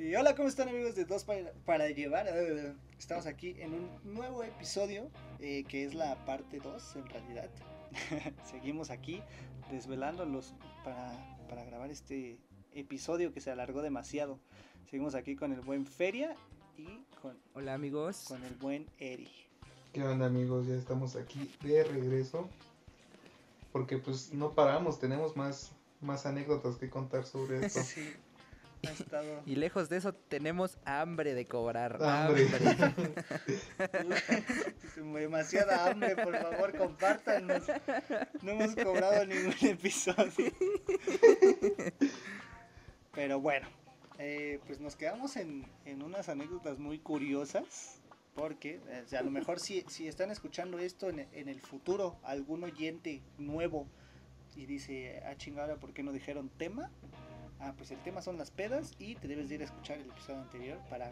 Y hola, ¿cómo están amigos de Dos para, para Llevar? Eh, Estamos aquí en un nuevo episodio, eh, que es la parte 2 en realidad. Seguimos aquí desvelándolos para, para grabar este episodio que se alargó demasiado. Seguimos aquí con el buen Feria y con, Hola amigos. con el buen Eri. ¿Qué onda amigos? Ya estamos aquí de regreso. Porque pues no paramos, tenemos más, más anécdotas que contar sobre esto. Sí, ha estado... Y lejos de eso tenemos hambre de cobrar. Hambre. Demasiada hambre, por favor, compártanos. No hemos cobrado ningún episodio. Pero bueno, eh, pues nos quedamos en, en unas anécdotas muy curiosas. Porque eh, o sea, a lo mejor si, si están escuchando esto en, en el futuro, algún oyente nuevo y dice, ah chingada, ¿por qué no dijeron tema? Ah, pues el tema son las pedas y te debes de ir a escuchar el episodio anterior para,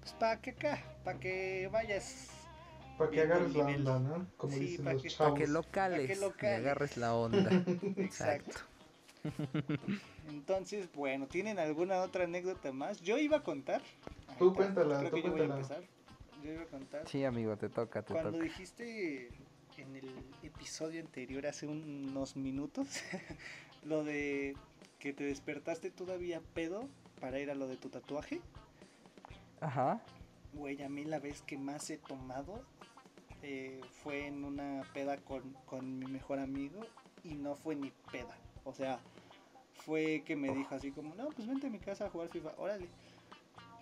pues para que acá, para que vayas Para que agarres la onda, ¿no? Como Sí, dicen pa' los que- Para que locales, Pa' que y locales. agarres la onda. Exacto. Entonces, bueno, ¿tienen alguna otra anécdota más? Yo iba a contar. Tú Ahorita cuéntala, creo tú que yo voy a empezar. Yo iba a contar. Sí, amigo, te toca, te Cuando toca. dijiste en el episodio anterior, hace unos minutos, lo de que te despertaste todavía pedo para ir a lo de tu tatuaje. Ajá. Güey, a mí la vez que más he tomado eh, fue en una peda con, con mi mejor amigo y no fue ni peda. O sea, fue que me dijo así como, no, pues vente a mi casa a jugar FIFA, órale.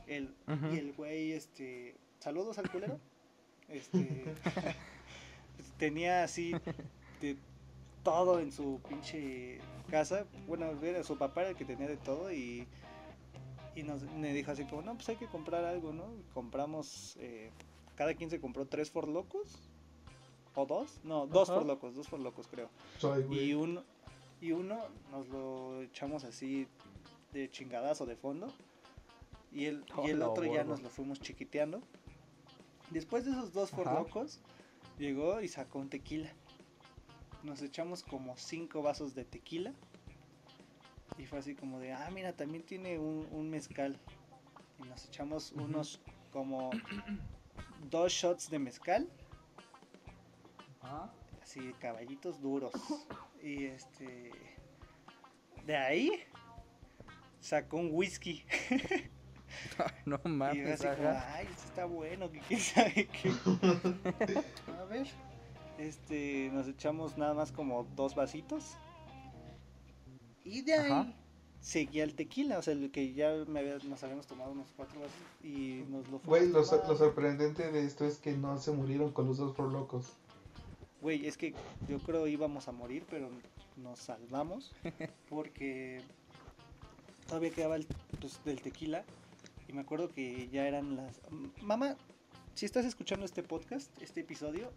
El. Y el güey, este, saludos al culero. Este, tenía así de todo en su pinche casa. Bueno, era su papá era el que tenía de todo y, y nos, me dijo así como, no, pues hay que comprar algo, ¿no? Y compramos, eh, cada quien se compró tres for locos. ¿O dos? No, dos Ajá. for locos, dos for locos creo. Soy. Y uno, y uno nos lo echamos así de chingadazo de fondo. Y el, y el Hola, otro ya gordo. nos lo fuimos chiquiteando. Después de esos dos Ajá. locos, llegó y sacó un tequila. Nos echamos como cinco vasos de tequila. Y fue así como de, ah, mira, también tiene un, un mezcal. Y nos echamos unos como dos shots de mezcal Ajá. así caballitos duros. Y este de ahí sacó un whisky. No y yo mames, así como, ay, esto está bueno, que quién sabe qué. A ver. Este, nos echamos nada más como dos vasitos. Y de ahí Ajá. seguía el tequila, o sea, el que ya me había- nos habíamos tomado unos cuatro vasos y nos lo Güey, lo, so- lo sorprendente de esto es que no se murieron con los dos por locos. Güey, es que yo creo íbamos a morir, pero nos salvamos porque todavía quedaba el, pues, del tequila y me acuerdo que ya eran las... Mamá, si estás escuchando este podcast, este episodio,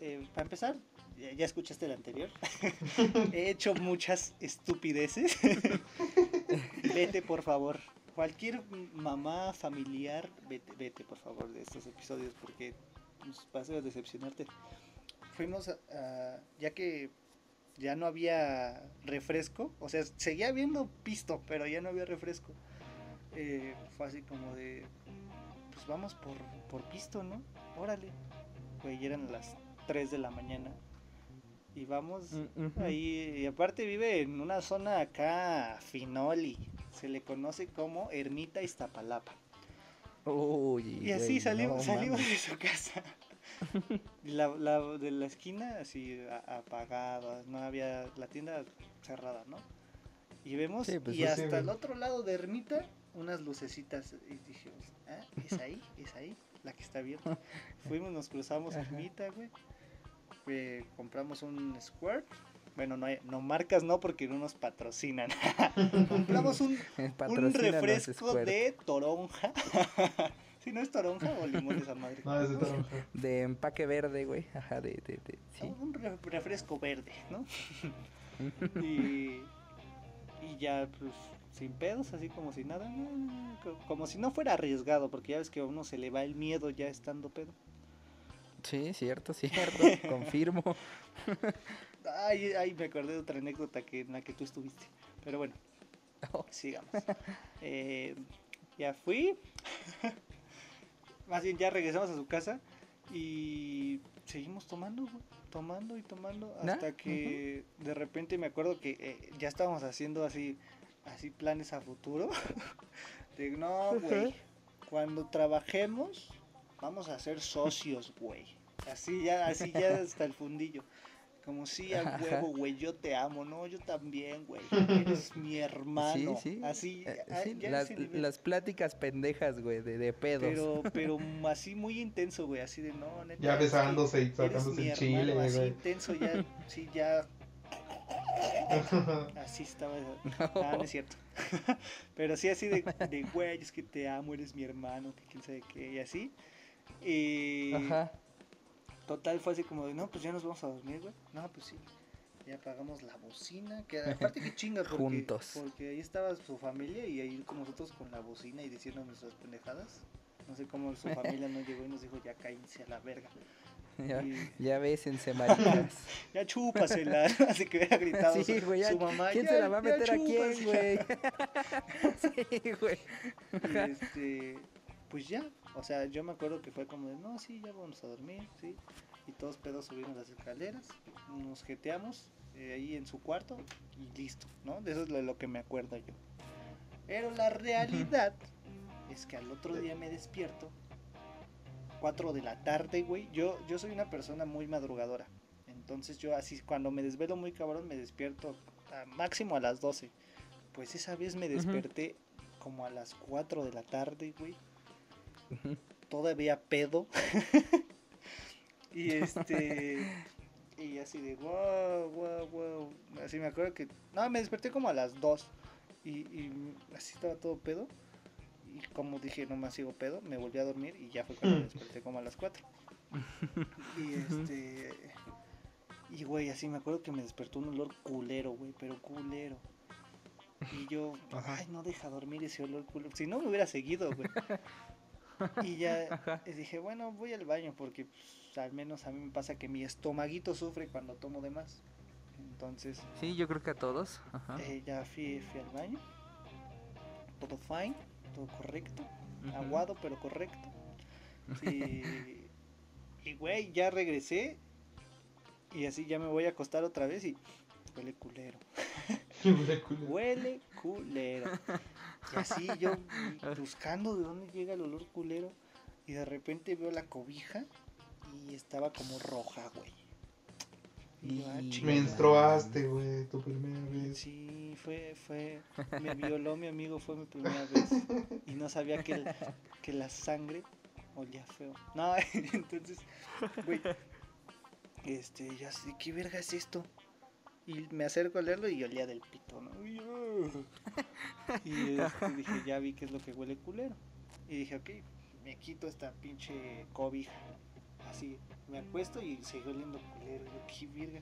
eh, para empezar, ya, escuchaste el anterior. He hecho muchas estupideces. vete, por favor. Cualquier mamá familiar, vete, vete, por favor, de estos episodios porque vas a decepcionarte fuimos a, ya que ya no había refresco, o sea, seguía habiendo pisto, pero ya no había refresco. Eh, fue así como de, pues vamos por, por pisto, ¿no? Órale. Güey, eran las 3 de la mañana. Y vamos Mm, ahí, y aparte vive en una zona acá, Finoli. Se le conoce como Ermita Iztapalapa. Uy, Y así güey, salimos, no salimos de su casa. Y la, la- de la esquina así apagada, no había la tienda cerrada, ¿no? Y vemos, Sí, pues, y hasta sí, el otro lado de Ermita, unas lucecitas. Y dijimos, ah, es ahí, es ahí, la que está abierta. Fuimos, nos cruzamos Ajá. Ermita, güey. Eh, compramos un Squirt. Bueno, no, hay- no marcas no porque no nos patrocinan. compramos un, un refresco de toronja. si no es toronja o limón esa madre. No, es de toronja. De empaque verde, güey. Ajá, de, de, de- sí. Un re- refresco verde, ¿no? y, y ya, pues, sin pedos, así como si nada, como si no fuera arriesgado, porque ya ves que a uno se le va el miedo ya estando pedo. Sí, cierto, cierto. Confirmo. Ay, ay, me acordé de otra anécdota que, en la que tú estuviste. Pero bueno, sigamos. Eh, ya fui. Más bien, ya regresamos a su casa y seguimos tomando, güey, tomando y tomando hasta que de repente me acuerdo que eh, ya estábamos haciendo así, así planes a futuro. de no, güey, cuando trabajemos vamos a ser socios, güey. Así ya, así ya hasta el fundillo. Como si a Ajá. huevo, güey, yo te amo, no, yo también, güey. Eres mi hermano. Sí, sí. Así, Eh, sí, ya a las, pláticas pendejas, güey, de, de pedos. Pero, pero así muy intenso, güey, así de no, neta. Ya besándose y sacándose el chile, hermano, así güey. intenso ya, sí, ya, así estaba. Ah, no es cierto. pero sí, así de, de, güey, es que te amo, eres mi hermano, que quién sabe qué, y así. Y Ajá. total fue así como de, no, pues ya nos vamos a dormir, güey. No, pues sí. Ya apagamos la bocina, que aparte que chinga, porque, Juntos. porque ahí estaba su familia y ahí con nosotros con la bocina y diciendo nuestras pendejadas. No sé cómo su familia no llegó y nos dijo, ya cállense a la verga. Ya, Y ya bésense, maricas. ya chúpasela, así que hubiera gritado Sí, su, güey, su mamá. ¿Quién "Ya- se la va a meter a quién, chúpasela". güey? sí, güey. Y este, pues ya, o sea, yo me acuerdo que fue como de, no, sí, ya vamos a dormir, sí. Y todos pedos subimos las escaleras, nos jeteamos eh, ahí en su cuarto y listo, ¿no? De eso es lo, lo que me acuerdo yo. Pero la realidad es que al otro día me despierto, 4 de la tarde, güey. Yo, yo soy una persona muy madrugadora. Entonces yo así, cuando me desvelo muy cabrón, me despierto a máximo a las 12. Pues esa vez me desperté como a las 4 de la tarde, güey. Todavía pedo. y este... Y así de wow, wow, wow. Así me acuerdo que... No, me desperté como a las 2. Y, y así estaba todo pedo. Y como dije, no más sigo pedo, me volví a dormir y ya fue cuando me desperté como a las 4. Y este... Y güey, así me acuerdo que me despertó un olor culero, güey, pero culero. Y yo, Ajá. ay, no deja dormir ese olor culero. Si no me hubiera seguido, güey. Y ya Ajá. dije, bueno, voy al baño porque pues, al menos a mí me pasa que mi estomaguito sufre cuando tomo de más. Entonces, Sí, yo creo que a todos. Ajá. eh, ya fui, fui al baño. Todo fine, todo correcto. Aguado, pero correcto. Y, y güey, ya regresé. Y así ya me voy a acostar otra vez y huele culero. Huele culero. Huele culero. Y así yo buscando de dónde llega el olor culero. Y de repente veo la cobija y estaba como roja, güey. Y ah. Menstruaste, güey, tu primera vez. Sí, fue, fue, me violó mi amigo, fue mi primera vez. Y no sabía que, el- que la sangre olía feo. No, entonces, güey, este, ya sé, ¿qué verga es esto? Y me acerco a leerlo y olía del pito, ¿no? Y, este, dije, ya vi que es lo que huele culero. Y dije, ok, me quito esta pinche cobija. Así, me acuesto y sigo oliendo culero. Yo, qué verga.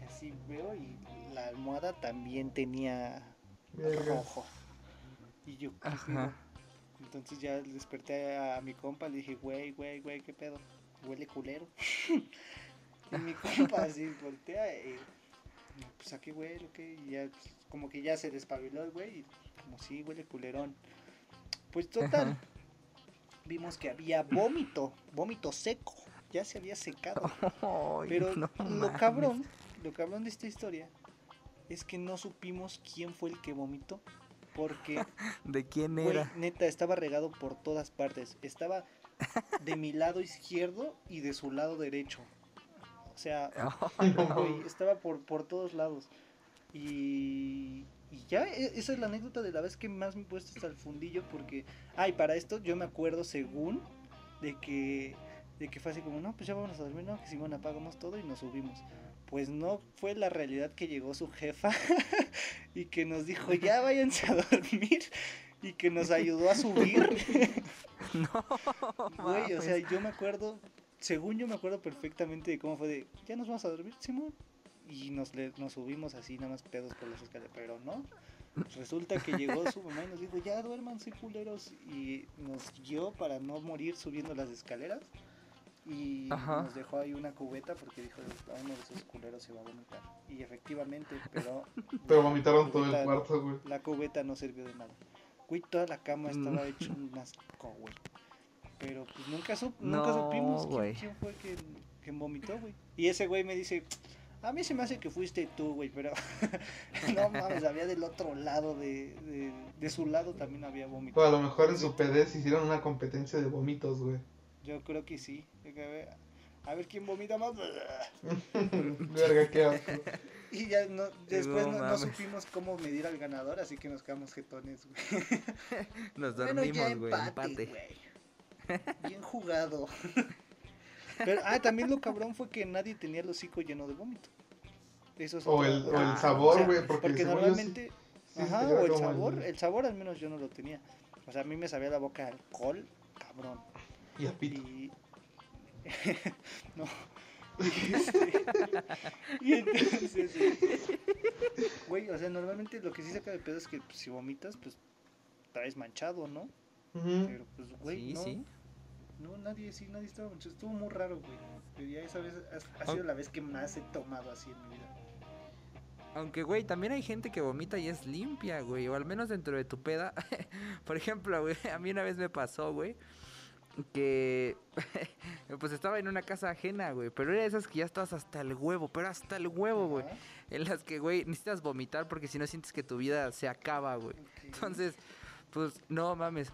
Y así veo y la almohada también tenía rojo. Y yo, ¿qué Ajá. Entonces ya desperté a mi compa, le dije, güey, güey, güey, ¿qué pedo? Huele culero. y mi compa así voltea y, no, pues a qué huele, o qué? Y ya, pues, como que ya se despabiló el güey y como sí, huele culerón. Pues total, Ajá. vimos que había vómito, vómito seco, ya se había secado. Pero no lo mames. cabrón, lo cabrón de esta historia es que no supimos quién fue el que vomitó. Porque, ¿De quién güey, era? neta, estaba regado por todas partes. Estaba de mi lado izquierdo y de su lado derecho. O sea, estaba por, por todos lados. Y, y ya, e- esa es la anécdota de la vez que más me he puesto hasta el fundillo. Porque, ay, para esto yo me acuerdo según de que, de que fue así como, no, pues ya vamos a dormir, no, que Simón apagamos todo y nos subimos. Pues no fue la realidad que llegó su jefa y que nos dijo, ya váyanse a dormir y que nos ayudó a subir. No, Güey, o sea, yo me acuerdo, según yo me acuerdo perfectamente de cómo fue de, ya nos vamos a dormir, Simón. Y nos, le- nos subimos así, nada más pedos por las escaleras, pero no. Resulta que llegó su mamá y nos dijo, ya duérmanse culeros. Y nos guió para no morir subiendo las escaleras. Y Ajá. nos dejó ahí una cubeta porque dijo, a uno de esos culeros se va a vomitar. Y efectivamente, pero Pero vomitaron todo el cuarto, güey. la cubeta no sirvió de nada. Güey, toda la cama estaba Mm. hecho un asco, güey. Pero pues nunca, sup- nunca supimos quién, fue quien, quien vomitó, güey. Y ese güey me dice, a mí se me hace que fuiste tú, güey, pero no mames, había del otro lado, de, de, de su lado también había vómito. O a lo mejor en su PD se hicieron una competencia de vómitos, güey. Yo creo que sí. Que A ver, a ver quién vomita más. Verga, qué asco. Y ya no, después No no, no mames. supimos cómo medir al ganador, así que nos quedamos jetones, güey. Nos Bueno, dormimos, güey, empate. güey. Bien jugado. Pero, ah, también lo cabrón fue que nadie tenía el hocico lleno de vómito. Eso es O el, o el Ah, sabor, o sea, güey, porque, normalmente, sí ajá, o el sabor, el- el sabor al menos yo no lo tenía. O sea, a mí me sabía la boca a alcohol, cabrón. Y a pito. Y. no. Y, este, y entonces. Güey, o sea, normalmente lo que sí saca de pedo es que pues, si vomitas, pues traes manchado, ¿no? Pero pues, güey, Sí, no. sí. No, nadie, sí, nadie estaba manchado. Estuvo muy raro, güey. Pero ya esa vez ha, ha sido la vez que más he tomado así en mi vida. Aunque, güey, también hay gente que vomita y es limpia, güey. O al menos dentro de tu peda. Por ejemplo, güey, a mí una vez me pasó, güey. Que pues estaba en una casa ajena, güey. Pero era de esas que ya estabas hasta el huevo. Pero hasta el huevo, güey. En las que, güey, necesitas vomitar porque si no sientes que tu vida se acaba, güey. Entonces, pues, no mames.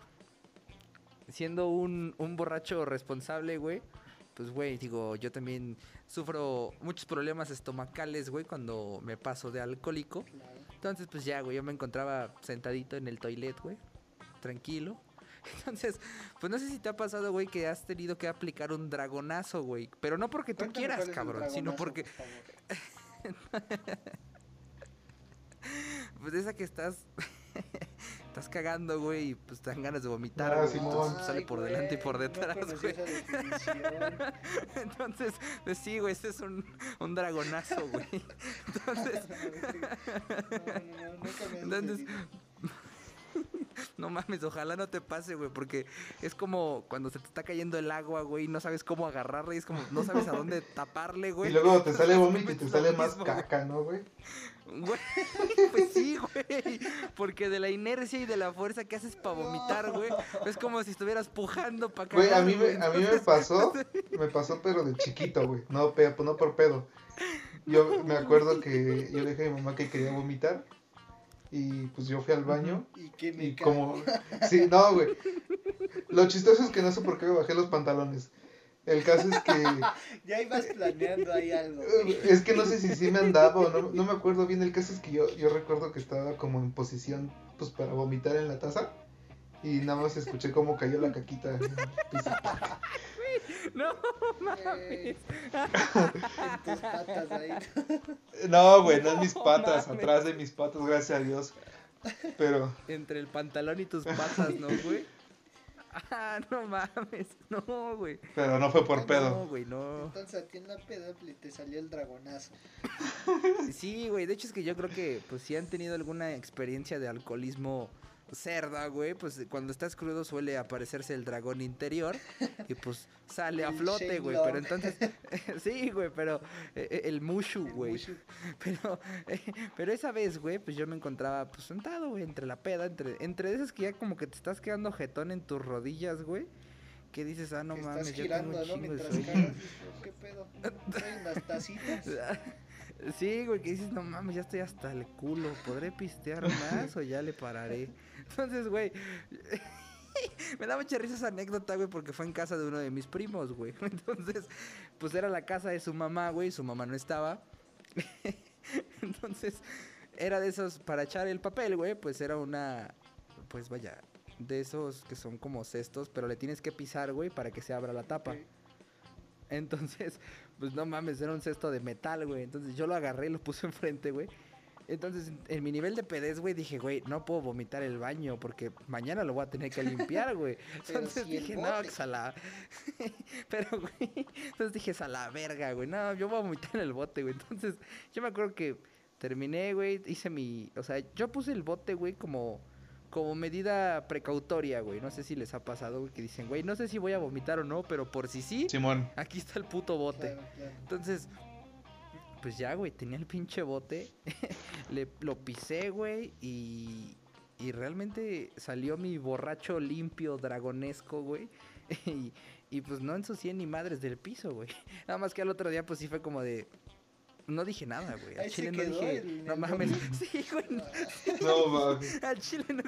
Siendo un, un borracho responsable, güey. Pues, güey, digo, yo también sufro muchos problemas estomacales, güey, cuando me paso de alcohólico. Entonces, pues ya, güey, yo me encontraba sentadito en el toilet, güey. Tranquilo. Entonces, pues no sé si te ha pasado, güey, que has tenido que aplicar un dragonazo, güey. Pero no porque tú Cuéntame quieras, cabrón, sino porque, por pues esa que estás, estás cagando, güey, y pues te dan ganas de vomitar, Ah, güey. Entonces, pues, sale por delante y por detrás, no güey. Entonces, pues sí, güey, ese es un, un dragonazo, güey. Entonces, No, no, no, nunca me has Entonces. no mames, ojalá no te pase, güey, porque es como cuando se te está cayendo el agua, güey, y no sabes cómo agarrarle, y es como no sabes a dónde taparle, güey. Y luego te sale vómito y te sale más mismo, caca, ¿no, güey? Güey, pues sí, güey. Porque de la inercia y de la fuerza que haces para vomitar, güey, es como si estuvieras pujando para Güey, a mí, me, a mí me pasó, me pasó pero de chiquito, güey, no, no por pedo. Yo me acuerdo que yo le dije a mi mamá que quería vomitar y pues yo fui al baño Y que me y como... Sí, no, güey. Lo chistoso es que no sé por qué me bajé los pantalones. El caso es que... Ya ibas planeando ahí algo. Es que no sé si sí me andaba o no, no me acuerdo bien. El caso es que yo, yo recuerdo que estaba como en posición pues para vomitar en la taza y nada más escuché cómo cayó la caquita. No. En tus patas ahí. No, güey, no en mis No patas, mames. atrás de mis patas, gracias a Dios. Pero, entre el pantalón y tus patas, ¿no, güey? Ah, no mames, no, güey. pero no fue por No, pedo. güey, no. Entonces a ti en la te salió el dragonazo. Sí, güey, de hecho es que yo creo que, pues, si han tenido alguna experiencia de alcoholismo cerda, güey, pues cuando estás crudo suele aparecerse el dragón interior y pues sale a flote, güey, pero entonces, sí, güey, pero eh, eh, el mushu, güey, pero, eh, pero esa vez, güey, pues yo me encontraba, pues, sentado, güey, entre la peda, entre, entre esas que ya como que te estás quedando jetón en tus rodillas, güey, que dices, ah, no mames, yo tengo un ¿no? chingo de sueño. dices, ¿Qué pedo? ¿Traen unas tacitas? Sí, güey, que dices, no mames, ya estoy hasta el culo, ¿podré pistear más o ya le pararé? Entonces, güey, me da mucha risa esa anécdota, güey, porque fue en casa de uno de mis primos, güey. Entonces, pues era la casa de su mamá, güey, su mamá no estaba. Entonces, era de esos, para echar el papel, güey, pues era una, pues vaya, de esos que son como cestos, pero le tienes que pisar, güey, para que se abra la tapa. Entonces, pues no mames, era un cesto de metal, güey. Entonces yo lo agarré y lo puse enfrente, güey. Entonces, en- mi nivel de pedez, güey, dije, güey, no puedo vomitar el baño porque mañana lo voy a tener que limpiar, güey. Entonces si dije, no, que a la... Pero, güey, entonces dije, a la verga, güey. No, yo voy a vomitar en el bote, güey. Entonces, yo me acuerdo que terminé, güey, hice mi... O sea, yo puse el bote, güey, como... Como medida precautoria, güey. No sé si les ha pasado, güey, que dicen, güey, no sé si voy a vomitar o no, pero por si sí, Simón. aquí está el puto bote. Claro, claro. Entonces, pues ya, güey, tenía el pinche bote. le, lo pisé, güey, y, y realmente salió mi borracho limpio dragonesco, güey. Y, y pues no ensucié ni madres del piso, güey. Nada más que al otro día pues sí fue como de... No dije nada, güey. Al chile no dije... el- no el mames. Sí, güey. No, mames. Al chile no...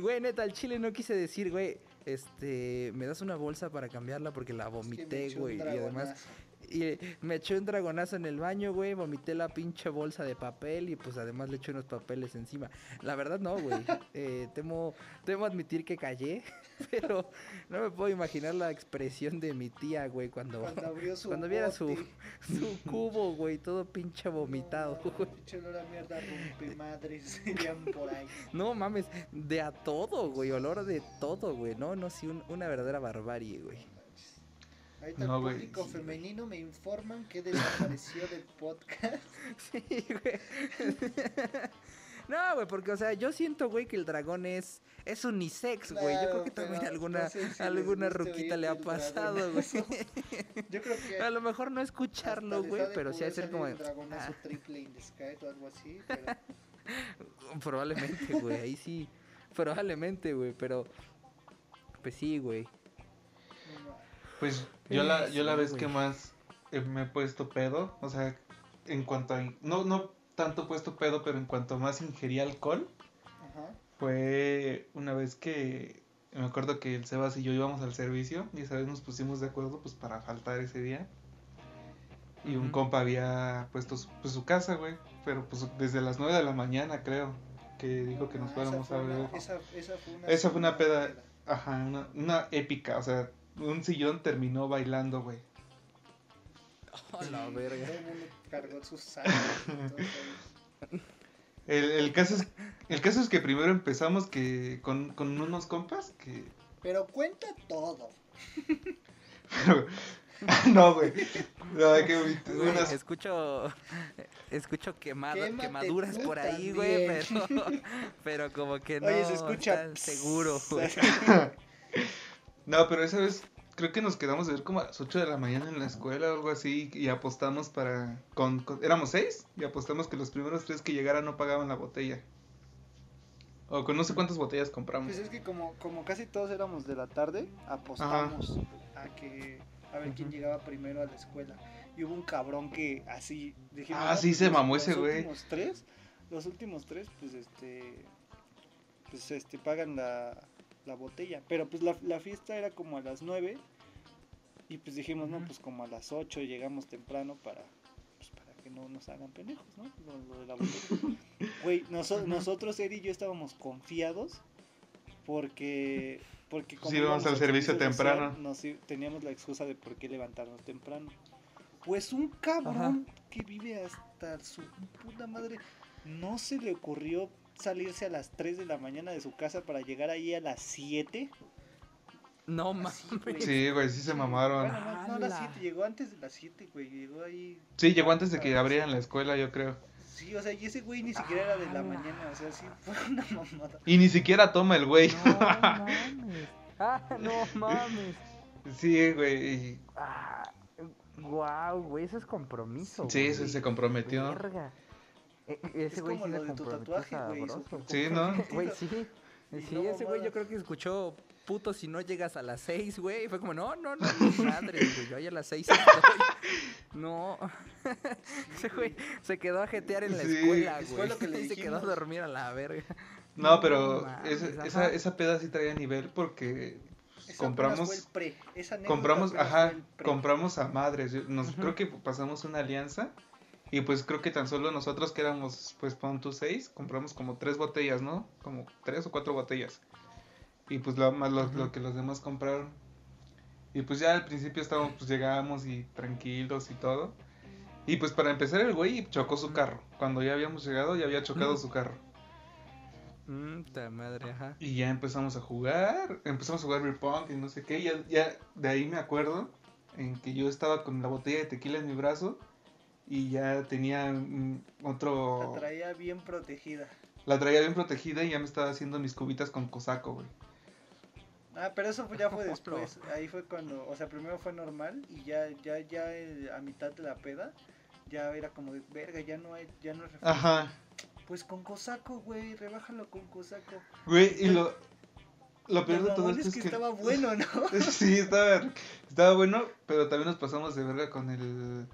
Güey, neta, al chile no quise decir, güey, este... Me das una bolsa para cambiarla porque la Es que me vomité, güey. Y además... Y me eché un dragonazo en el baño, güey. Vomité la pinche bolsa de papel y pues además le eché unos papeles encima. La verdad no, güey. Eh, temo, temo admitir que callé, pero no me puedo imaginar la expresión de mi tía, güey, cuando, Cuando abrió su cuando viera su, su cubo, güey, todo pinche vomitado, No, güey. olor a mierda, rompe madres, por ahí. No mames, de a todo, güey, olor de todo, güey. No, no, sí, un- una verdadera barbarie, güey. Ahorita No, el güey. público femenino me informan que desapareció del podcast. Sí, güey. No, güey, porque, o sea, yo siento, güey, que el dragón es, es unisex, güey. yo creo que también alguna, no sé si les alguna ruquita le ha el pasado, güey. Yo creo que A lo mejor no escucharlo, güey, pero sí ha de poder ser salir como... un de, dragonazo ah, triple in the sky o algo así, pero probablemente, güey, ahí sí. Probablemente, güey, pero... Pues sí, güey. Pues yo la, yo la vez que más eh, me he puesto pedo, o sea, en cuanto a... No, no tanto puesto pedo, pero en cuanto más ingerí alcohol, Ajá. fue una vez que... Me acuerdo que el Sebas y yo íbamos al servicio y esa vez nos pusimos de acuerdo pues para faltar ese día. Y un compa había puesto su, pues, su casa, güey. Pero pues desde las 9 de la mañana creo que dijo que nos Ah, fuéramos a beber. Esa, esa fue una, Esa fue una segunda peda, ajá, una, una épica, o sea, un sillón terminó bailando, güey. A la Todo verga. cargó sus. El, el caso es, el caso es que primero empezamos que con, con unos compas que... Pero cuenta todo. no, güey. No, hay que Güey, unas- escucho escucho quemado, quemaduras por ahí, güey, pero pero como que no Oye, se escucha. están seguro, güey. No, pero esa vez creo que nos quedamos de ver como a las 8 de la mañana en la escuela o algo así y apostamos para... Con, con- éramos seis y apostamos que los primeros tres que llegaran no pagaban la botella. O con no sé cuántas botellas compramos. Pues es que como, como casi todos éramos de la tarde, apostamos a que a ver quién llegaba primero a la escuela. Y hubo un cabrón que así dijimos, Ah, "No, sí, pues, se los- mamó los ese güey". últimos tres, los últimos tres, pues este pues este pagan la, la botella. Pero pues la, la fiesta era como a las nueve. Y pues dijimos, no, pues como a las 8 llegamos temprano para, pues, para que no nos hagan pendejos, ¿no? Lo, lo de la botella. Güey, noso- nosotros, Eri y yo estábamos confiados porque, porque Sí, íbamos al servicio temprano. nos teníamos la excusa de por qué levantarnos temprano. Pues un cabrón que vive hasta su puta madre, no se le ocurrió salirse a las 3 de la mañana de su casa para llegar ahí a las 7. No mames. Sí, güey, sí se mamaron. Bueno, no, no a las ¡Hala! 7, llegó antes de las 7, güey. Llegó ahí. Sí, llegó antes de que abrieran la escuela, yo creo. Sí, o sea, y ese güey ni siquiera era de la mañana. O sea, sí fue una mamada. Y ni siquiera toma el güey. No mames. Ah, no mames. Sí, güey. Ah, wow, güey, eso es compromiso. Sí, güey. se, se comprometió. Verga. E- e- ese Es güey sí lo de tu tatuaje, güey. Sí, ¿no? Güey, sí. Sí, no ese güey yo creo que escuchó puto si no llegas a las seis, güey. Y fue como, no, no, no, madre, güey. Yo ahí a las seis estoy. No. Ese güey se quedó a jetear en la Sí. escuela, Fue güey. lo que le se quedó a dormir a la verga. No, pero esa, esa, esa peda sí traía nivel porque Eso compramos- fue el pre. Esa compramos, ajá, fue el pre. compramos a madres. Yo- Nos. Creo que pasamos una alianza y pues creo que tan solo nosotros que éramos, pues pon tú seis, compramos como tres botellas, ¿no? Como tres o cuatro botellas. Y pues lo, más lo, que los demás compraron. Y pues ya al principio estábamos, pues llegábamos y tranquilos y todo. Y pues para empezar el güey chocó su carro. Cuando ya habíamos llegado ya había chocado su carro. Mmm, ta madre, ajá. Y ya empezamos a jugar, empezamos a jugar beer pong y no sé qué. Ya, ya de ahí me acuerdo en que yo estaba con la botella de tequila en mi brazo y ya tenía mm, otro... La traía bien protegida. La traía bien protegida y ya me estaba haciendo mis cubitas con cosaco, güey. Ah, pero eso ya fue después. Ahí fue cuando, o sea, primero fue normal y ya, ya, ya eh, a mitad de la peda, ya era como de verga, ya no hay, ya no es refresco. Ajá. Pues con cosaco, güey, rebájalo con cosaco. Güey, y lo, lo peor de todo esto es es que que... estaba bueno, ¿no? Sí, estaba, estaba bueno, pero también nos pasamos de verga con el...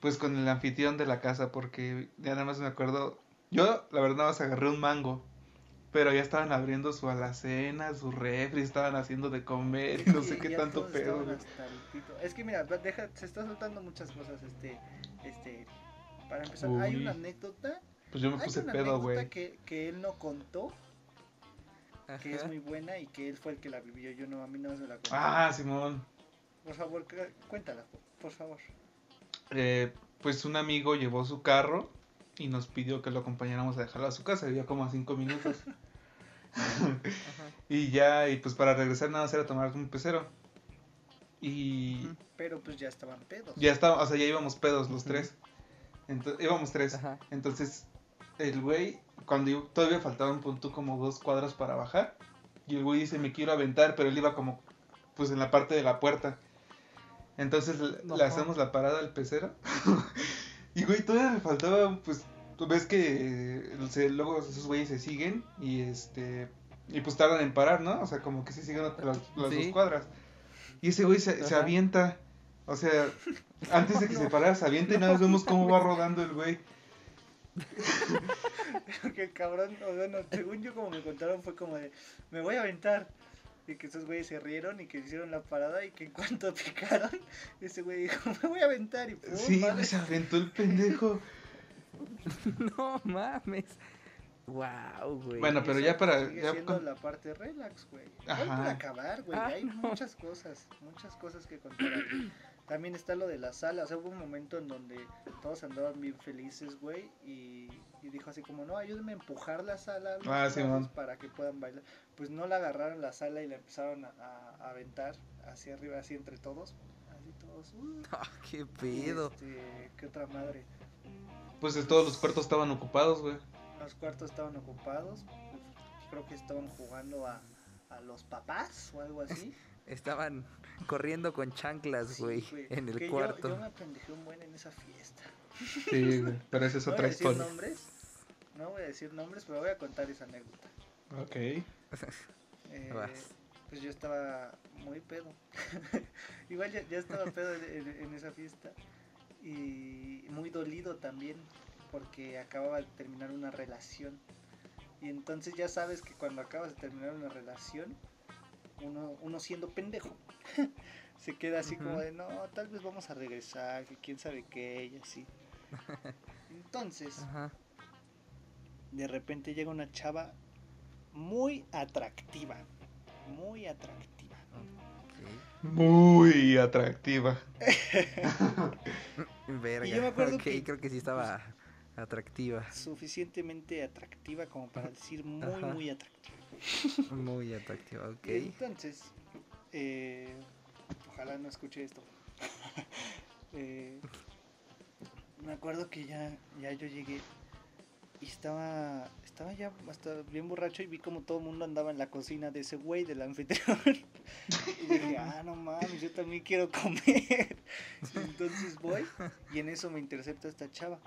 Pues con el anfitrión de la casa, porque ya nada más me acuerdo... Yo, la verdad, nada más agarré un mango. Pero ya estaban abriendo su alacena, su refri, estaban haciendo de comer y no sé qué tanto pedo. Es que mira, deja, se está soltando muchas cosas, este, este, para empezar, hay una anécdota, Pues yo me hay puse una pedo, anécdota güey. que, que él no contó, que es muy buena y que él fue el que la vivió, yo no, a mí no me la contó. Ah, Simón. Por favor, cu- cuéntala, por favor. Eh, pues un amigo llevó su carro y nos pidió que lo acompañáramos a dejarlo a su casa. Vivía como a cinco minutos. Y ya, y pues para regresar nada más era tomar un pecero. Y. Pero pues ya estaban pedos. ya estaba, o sea, ya íbamos pedos los tres. Entonces, íbamos tres. Ajá. Entonces, el güey, cuando yo- todavía faltaban punto como dos cuadras para bajar. Y el güey dice, me quiero aventar, pero él iba como, pues en la parte de la puerta. Entonces le, le hacemos la parada al pecero. y güey, todavía me faltaba, pues, tú ves que eh, se- luego esos güeyes se siguen y este, y pues tardan en parar, ¿no? O sea, como que se siguen las, las dos cuadras. Y ese güey se, se avienta. O sea, antes de que se parara, se avienta y nada más vemos cómo va rodando el güey. que el cabrón, o sea, no, según yo como me contaron fue como de, me voy a aventar. Y que esos güeyes se rieron y que hicieron la parada y que en cuanto picaron, ese güey dijo, me voy a aventar y pum, Sí, madre. se aventó el pendejo. No mames. Wow, güey. Bueno, pero Eso ya para- Sigue ya siendo con- la parte relax, güey. Ajá. Hay para acabar, güey. Ah, hay no. muchas cosas, muchas cosas que contar aquí. También está lo de la sala. O sea, hubo un momento en donde todos andaban bien felices, güey. Y, y dijo así como, no, ayúdenme a empujar la sala Ah, Simón. para que puedan bailar. Pues no la agarraron la sala y la empezaron a, a- a aventar hacia arriba, así entre todos. Así todos. uh, Ah, qué pedo. Este, ¿Qué otra madre? Pues todos los cuartos estaban ocupados, güey. Los cuartos estaban ocupados. pues, creo que estaban jugando a, a los papás o algo así. Estaban corriendo con chanclas, güey, en el que yo- cuarto. Yo, me apendejé un buen en esa fiesta. Sí, güey. Pero esa es no otra a decir historia. nombres. No voy a decir nombres, pero voy a contar esa anécdota. Ok. Eh, Vas. pues yo estaba muy pedo. Igual ya, ya estaba pedo en esa fiesta. Y muy dolido también, porque acababa de terminar una relación. Y entonces ya sabes que cuando acabas de terminar una relación, uno, uno siendo pendejo, se queda así como de, no, tal vez vamos a regresar, que quién sabe qué, y así. Entonces, de repente llega una chava muy atractiva, muy atractiva. Muy atractiva. Verga. Y yo me acuerdo que- creo que sí estaba atractiva. Suficientemente atractiva como para decir muy, Ajá. muy atractiva. Muy atractiva, ok. Entonces, eh, ojalá no escuche esto. Eh, me acuerdo que ya, ya yo llegué y estaba, estaba ya hasta bien borracho y vi como todo el mundo andaba en la cocina de ese güey, del anfitrión. Y dije, ah, no mames, yo también quiero comer. Entonces voy y en eso me intercepta esta chava.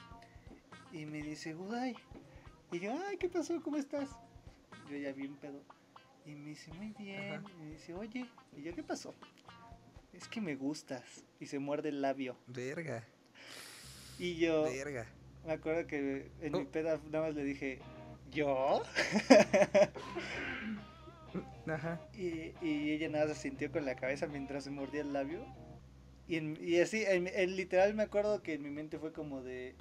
Y me dice, Uday. Y yo, ay, ¿qué pasó? ¿Cómo estás? Yo ya bien pedo. Y me dice, muy bien. Ajá. Y me dice, oye, ¿y yo qué pasó? Es que me gustas. Y se muerde el labio. Verga, Y yo verga. me acuerdo que en mi Oh. peda nada más le dije, ¿yo? Ajá. Y, y ella nada se sintió con la cabeza mientras se mordía el labio. Y, en- y así, en, en literal me acuerdo que en mi mente fue como de,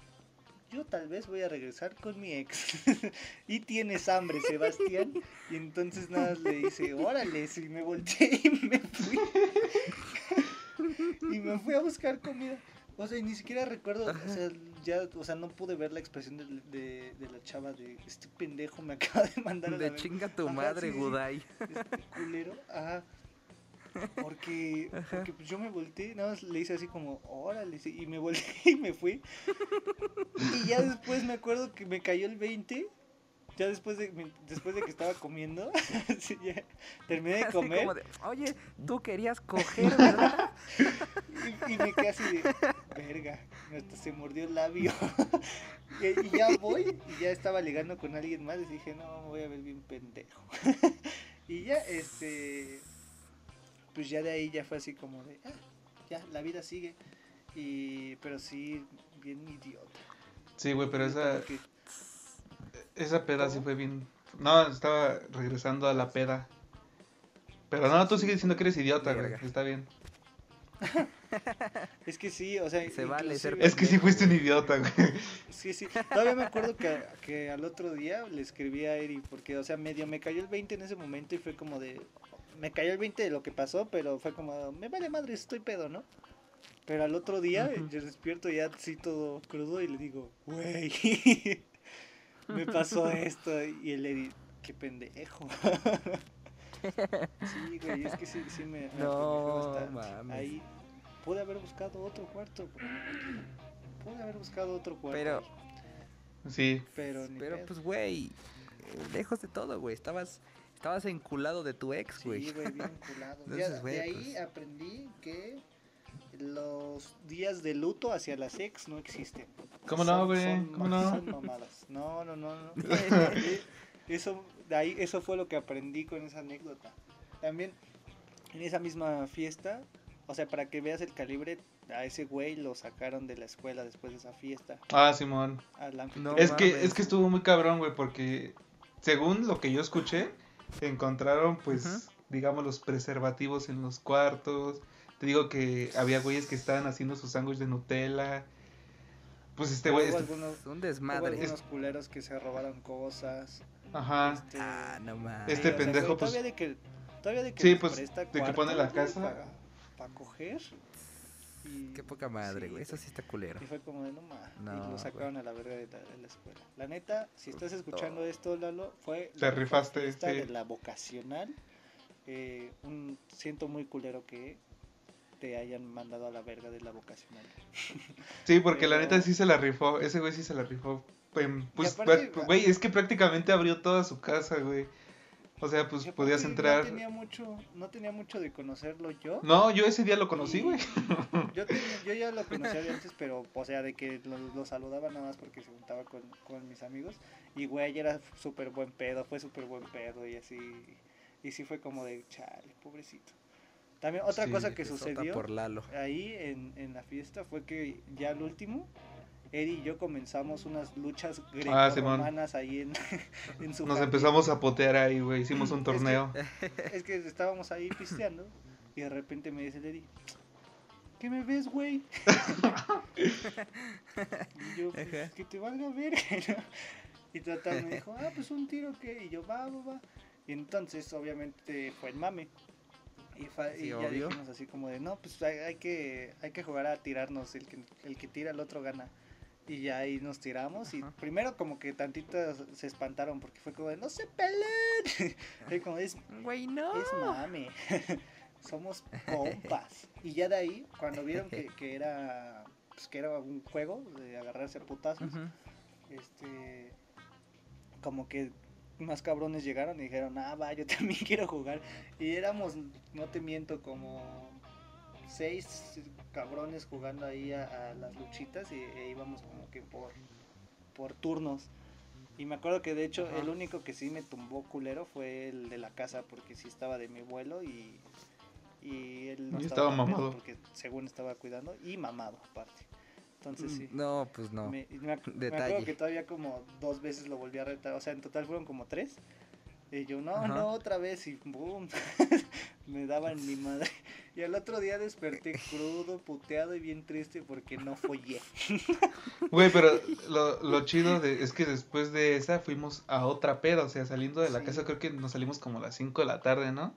yo tal vez voy a regresar con mi ex. y tienes hambre, Sebastián. Y entonces nada le dice, órale, y me volteé y me fui. y me fui a buscar comida. O sea, y ni siquiera recuerdo, o sea, ya, o sea, no pude ver la expresión de, de- de la chava de, este pendejo me acaba de mandar a la De verga" chinga tu Ajá, madre, sí. Gudai. este culero, ajá. Porque, porque pues yo me volteé, nada más le hice así como, órale, y me volteé y me fui. Y ya después me acuerdo que me cayó el 20, ya después de, después de que estaba comiendo, sí, ya terminé de Así comer como de, Oye, tú querías coger, ¿verdad? Y, y me quedé así de, verga, hasta se mordió el labio. y, y ya voy, y ya estaba ligando con alguien más, y dije, no, me voy a ver bien pendejo. y ya, este, pues ya de ahí ya fue así como de, ah, ya, la vida sigue. Y, pero sí, bien idiota. Sí, güey, pero esa, que- esa peda sí fue bien. No, estaba regresando a la peda. Pero no, tú sigues diciendo que eres idiota, güey. Está bien. Es que sí, o sea, Se vale ser Es que sí fuiste un idiota, güey. Sí, sí. Todavía me acuerdo que, que al otro día le escribí a Eri, porque, o sea, medio me cayó el 20 en ese momento y fue como de. Me cayó el 20 de lo que pasó, pero fue como, me vale madre, estoy pedo, ¿no? Pero al otro día yo despierto ya así todo crudo y le digo, güey, me pasó esto. Y él Eri, qué pendejo. sí, güey, es que sí, sí me, me No, bastante. Ahí pude haber buscado otro cuarto, bro. Pude haber buscado otro cuarto. Pero, Sí. Pero ni pero pues, güey, lejos de todo, güey. Estabas, estabas enculado de tu ex, güey. Sí, güey, bien culado. Ya, Entonces, güey, de ahí pues- aprendí que los días de luto hacia las ex no existen. ¿Cómo no, güey? son ¿Cómo no? Son mamadas. No, no, no, no. eso, de ahí, eso fue lo que aprendí con esa anécdota. También, en esa misma fiesta, o sea, para que veas el calibre, a ese güey lo sacaron de la escuela después de esa fiesta. Ah, Simón. No es que es que estuvo muy cabrón, güey, porque según lo que yo escuché, encontraron pues digamos los preservativos en los cuartos. Te digo que había güeyes que estaban haciendo sus sándwiches de Nutella. Pues este güey, Hubo este- algunos, Un hubo desmadre. algunos culeros que se robaron cosas. ajá. este, Ah, no mames. Este o sea, pendejo, pues- Todavía de que, todavía de que Sí, pues, de que pone la casa. para coger. Y, Qué poca madre, sí, güey. Eso sí está culero. Y fue como de no mames. y lo sacaron a la verga de la, de la escuela. La neta, si estás escuchando esto, Lalo, fue Te la rifaste, fiesta sí. de la vocacional. Eh, un, siento muy culero que te hayan mandado a la verga de la vocacional. Sí, porque la neta sí se la rifó. Ese güey sí se la rifó. Em, Pues, güey, es que prácticamente abrió toda su casa, güey. O sea, pues podías entrar. No tenía mucho, no tenía mucho de conocerlo yo. No, yo ese día lo conocí, güey. Yo, yo ya lo conocía de antes, pero, o sea, de que lo, lo saludaba nada más porque se juntaba con, con mis amigos. Y, güey, era súper buen pedo, fue súper buen pedo y así. Y sí fue como de, chale, pobrecito. También otra Sí, cosa que sucedió por Lalo. ahí en, en la fiesta fue que ya al último, Eddie y yo comenzamos unas luchas Ah, greco-romanas ahí en, en su Nos jardín. empezamos a potear ahí, güey. Hicimos un Es que- torneo. Es que estábamos ahí pisteando y de repente me dice Lady, ¿qué me ves, güey? y yo, pues, que te valga ver. y total me dijo, ah, pues un tiro que, y yo, va, va, va. Y entonces, obviamente, fue el mame. Y, fa- Sí, y ya obvio. dijimos así como de, no, pues hay, hay que, hay que jugar a tirarnos, el que, el que tira el otro gana. Y ya ahí nos tiramos y primero como que tantitos se espantaron porque fue como de, no se peleen. y como es, Güey, no. es mame. Somos compas. Y ya de ahí, cuando vieron que, que era pues, que era un juego de agarrarse a putazos, este como que más cabrones llegaron y dijeron, ah, va, yo también quiero jugar. Y éramos, no te miento, como seis cabrones jugando ahí a, a las luchitas y e íbamos como que por, por turnos. Y me acuerdo que de hecho Ajá. el único que sí me tumbó culero fue el de la casa porque sí estaba de mi abuelo y, y él no Y estaba, mamado. porque según estaba cuidando y mamado aparte. Entonces sí. No, pues no. Me, me, ac- me Detalle. acuerdo que todavía como dos veces lo volví a retar, o sea, en total fueron como tres. Y yo, no, Ajá. no, otra vez, y boom, me daban mi madre. Y al otro día desperté crudo, puteado y bien triste porque no follé. Güey, pero lo, lo chido de, es que después de esa fuimos a otra peda. O sea, saliendo de la Sí. casa, creo que nos salimos como a las 5 de la tarde, ¿no?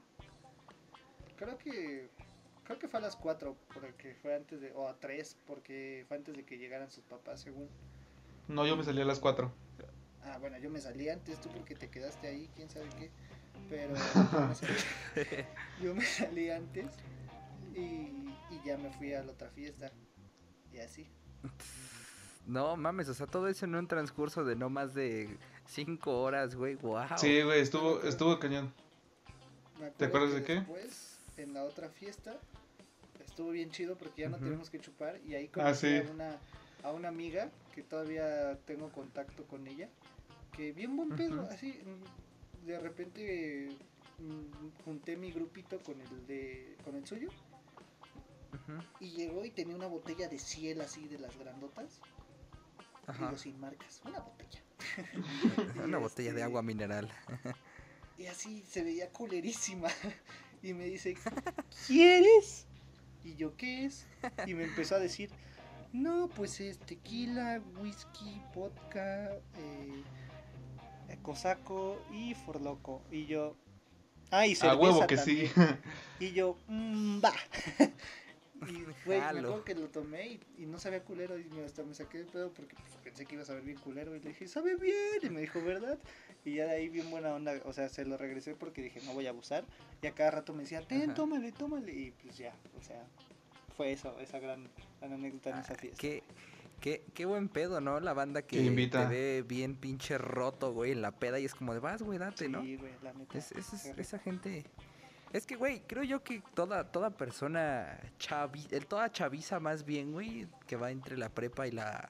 Creo que, creo que fue a las cuatro, porque fue antes de, o a tres, porque fue antes de que llegaran sus papás, según. No, yo me salí a las 4. Ah, bueno, yo me salí antes, tú porque te quedaste ahí, quién sabe qué. Pero yo me salí, yo me salí antes y, y ya me fui a la otra fiesta. Y así. No mames, o sea, todo eso en un transcurso de no más de cinco horas, güey. Wow. Sí, güey, estuvo, estuvo cañón. ¿Te acuerdas de qué? Después, en la otra fiesta, estuvo bien chido porque ya no Ujú. tenemos que chupar y ahí Ah, conocí sí. a, una, a una amiga que todavía tengo contacto con ella, que bien buen pedo, así, mm, de repente mm, junté mi grupito con el de con el suyo y llegó y tenía una botella de ciel así de las grandotas, Ajá. digo sin marcas, una botella. Una botella de este, agua mineral. Y así se veía culerísima. Y me dice, ¿quieres? Y yo, ¿qué es? Y me empezó a decir, no, pues es tequila, whisky, vodka, eh, cosaco y forloco. Y yo, ah, y A cerveza huevo que también". sí. Y yo, "Mm, va. Y güey, me acuerdo que lo tomé y, y no sabía culero y me, hasta me saqué de pedo porque pues, pensé que iba a saber bien culero y le dije, sabe bien, y me dijo, ¿verdad? Y ya de ahí bien buena onda, o sea, se lo regresé porque dije, no voy a abusar. Y a cada rato me decía, ten, Ajá. tómale, tómale. Y pues ya, o sea, fue eso, esa gran, gran anécdota en esa Ah, fiesta. Qué, qué, qué buen pedo, ¿no? La banda que invita. te ve bien pinche roto, güey, en la peda y es como de vas, güey, date, ¿no? Sí, güey, la neta. Es, es- esa gente. Es que, güey, creo yo que toda, toda persona chavi, el- toda chaviza más bien, güey, que va entre la prepa y la,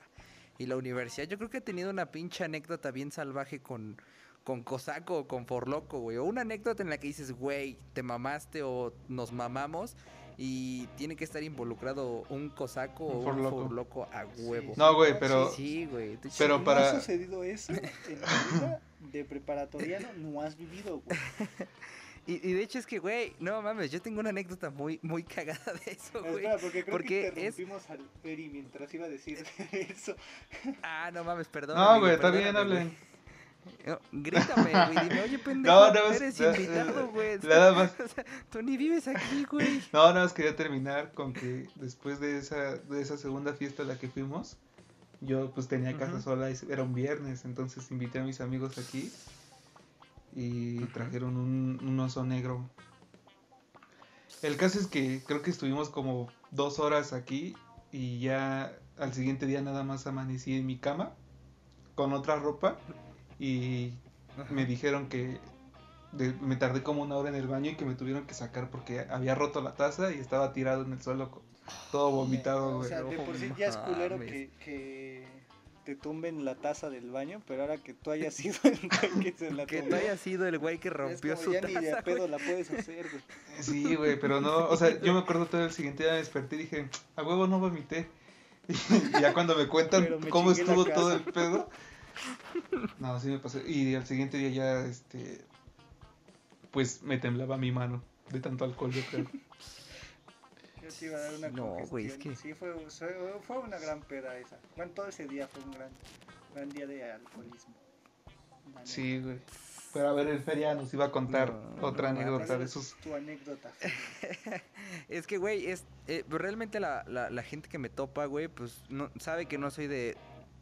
y la universidad, yo creo que ha tenido una pinche anécdota bien salvaje con, con Cosaco o con Forloco, güey. O una anécdota en la que dices, güey, te mamaste o nos mamamos y tiene que estar involucrado un Cosaco o Un Forloco. Forloco a huevo. No, güey, pero- Sí, güey. pero para- no ha sucedido eso en tu vida de preparatoriano, no has vivido, güey. Y, y de hecho es que, güey, no mames, yo tengo una anécdota muy, muy cagada de eso, güey. Espera, porque creo porque que es- interrumpimos al Eri mientras iba a decir eso. Ah, no mames, perdón. No, amigo, güey, está bien. No, grítame, güey, dime, oye, pendejo, No, no, eres no, invitado, güey. Nada más. O sea, tú ni vives aquí, güey. No, nada más quería terminar con que después de esa, de esa segunda fiesta a la que fuimos, yo pues tenía casa sola y era un viernes, entonces invité a mis amigos aquí y trajeron un, un oso negro. El caso es que creo que estuvimos como dos horas aquí y ya al siguiente día nada más amanecí en mi cama con otra ropa y me dijeron que de- me tardé como una hora en el baño y que me tuvieron que sacar porque había roto la taza y estaba tirado en el suelo todo vomitado, O sea, de por sí ya es culero que, que te tumben la taza del baño, pero ahora que tú hayas sido el güey que se la Que tú hayas sido el güey que es rompió como su ya ni de pedo la puedes hacer, güey. Sí, güey, pero no, o sea, yo me acuerdo todo el siguiente día me desperté y dije, a huevo no vomité. Y ya cuando me cuentan me cómo estuvo todo el pedo. No, sí me pasó. Y al siguiente día ya, este, pues me temblaba mi mano de tanto alcohol, yo creo. Yo te iba a dar una No, güey, es. Sí, fue, fue, una gran peda esa. Bueno, todo ese día fue un gran, gran día de alcoholismo. Sí, güey. Pero a ver, el feria nos iba a contar No, otra no anécdota ¿Cuál de. Tu anécdota. Fer? Es que, güey, es, eh, realmente la, la, la gente que me topa, güey, pues no, sabe que no soy de...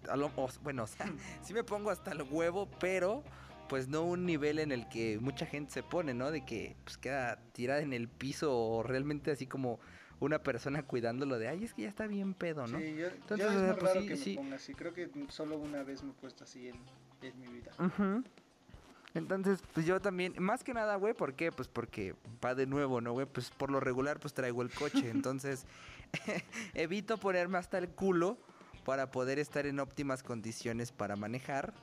a lo- o- bueno, o sea, sí me pongo hasta el huevo, pero pues no un nivel en el que mucha gente se pone, ¿no? De que pues queda tirada en el piso o realmente así como una persona cuidándolo de, ay, es que ya está bien pedo, ¿no? Sí, yo, Entonces, yo es muy pues raro sí, que sí. me ponga así. Creo que solo una vez me he puesto así en, en mi vida. Entonces, pues yo también, más que nada, güey, ¿por qué? Pues porque va de nuevo, ¿no, güey? Pues por lo regular, pues traigo el coche. Entonces, evito ponerme hasta el culo para poder estar en óptimas condiciones para manejar.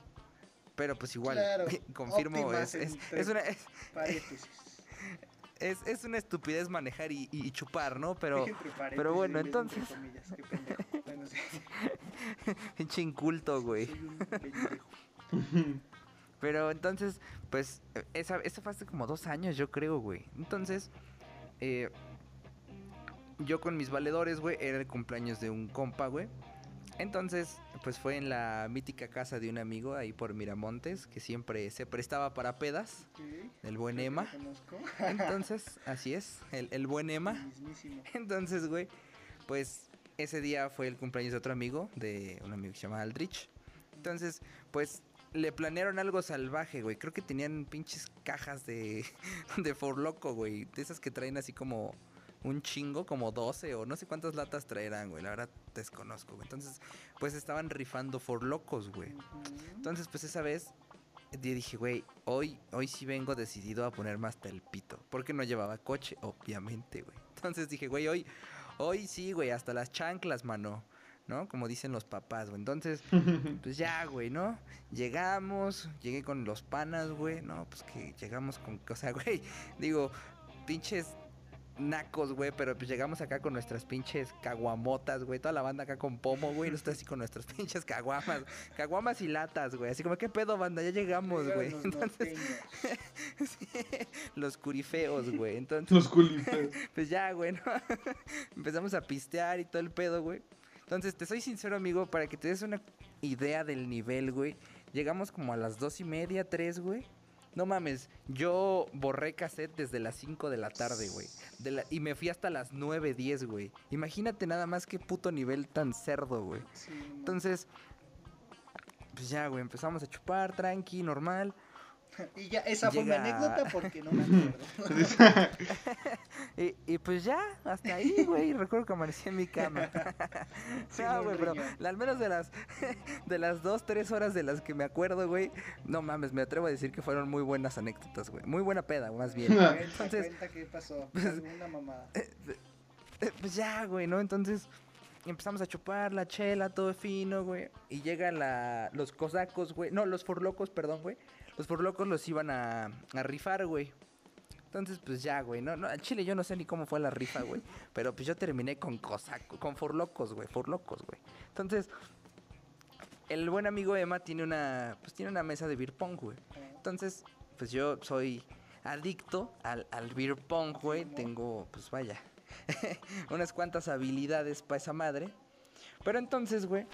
Pero pues igual, Claro, confirmo, es, es, una, es, es- es una estupidez manejar y, y chupar, ¿no? Pero, pero bueno, entonces- comillas, qué pendejo. Bueno, sí, pinche inculto, güey. soy un pendejo. Pero entonces, pues, esa, esa fue hace como dos años, yo creo, güey. Entonces, eh, yo con mis valedores, güey, era el cumpleaños de un compa, güey. Entonces, pues fue en la mítica casa de un amigo ahí por Miramontes, que siempre se prestaba para pedas, Sí, el buen conozco. Entonces, así es, el, el buen Emma. Mismísimo. Entonces, güey, pues ese día fue el cumpleaños de otro amigo, de un amigo que se llama Aldrich. Entonces, pues le planearon algo salvaje, güey. Creo que tenían pinches cajas de, de For Loco, güey. De esas que traen así como un chingo, como 12 o no sé cuántas latas traerán, güey. La verdad desconozco, güey. Entonces, pues estaban rifando For Locos, güey. Entonces, pues esa vez dije, güey, hoy, hoy sí vengo decidido a ponerme hasta el pito. Porque no llevaba coche, obviamente, güey. Entonces dije, güey, hoy, Hoy sí, güey, hasta las chanclas, mano. ¿No? Como dicen los papás, güey. Entonces, pues ya, güey, ¿no? Llegamos, llegué con los panas, güey. No, pues que llegamos con. O sea, güey, digo, pinches nacos, güey, pero pues llegamos acá con nuestras pinches caguamotas, güey, toda la banda acá con pomo, güey, nosotros así con nuestras pinches caguamas, caguamas y latas, güey, así como, ¿qué pedo, banda? Ya llegamos, güey. Entonces, sí, los curifeos, güey, entonces, Los culitos. pues ya, güey, ¿no? Empezamos a pistear y todo el pedo, güey. Entonces, te soy sincero, amigo, para que te des una idea del nivel, güey. Llegamos como a las dos y media, tres, güey. No mames, yo borré cassette desde las 5 de la tarde, güey. La- y me fui hasta las 9, 10, güey. Imagínate nada más qué puto nivel tan cerdo, güey. Entonces, pues ya, güey, empezamos a chupar, tranqui, normal. Y ya, esa fue mi anécdota porque no me acuerdo. Y, y pues ya, hasta ahí, güey. Recuerdo que amanecí en mi cama. Sí, no, güey, pero al menos de las de las dos, tres horas de las que me acuerdo, güey. No mames, me atrevo a decir que fueron muy buenas anécdotas, güey. Muy buena peda, más bien. Entonces, cuenta qué pasó. pues, mamada. eh, pues ya, güey, ¿no? Entonces empezamos a chupar la chela, todo fino, güey. Y llegan la, los cosacos, güey. No, los forlocos, perdón, güey. Los forlocos los iban a, a rifar, güey. Entonces, pues ya, güey. No, no, al chile yo no sé ni cómo fue la rifa, güey. Pero pues yo terminé con cosaco, con forlocos, güey. Forlocos, güey. Entonces, el buen amigo Emma tiene una, pues tiene una mesa de beer pong, güey. Entonces, pues yo soy adicto al, al beer pong, güey. Tengo, pues vaya, unas cuantas habilidades para esa madre. Pero entonces, güey,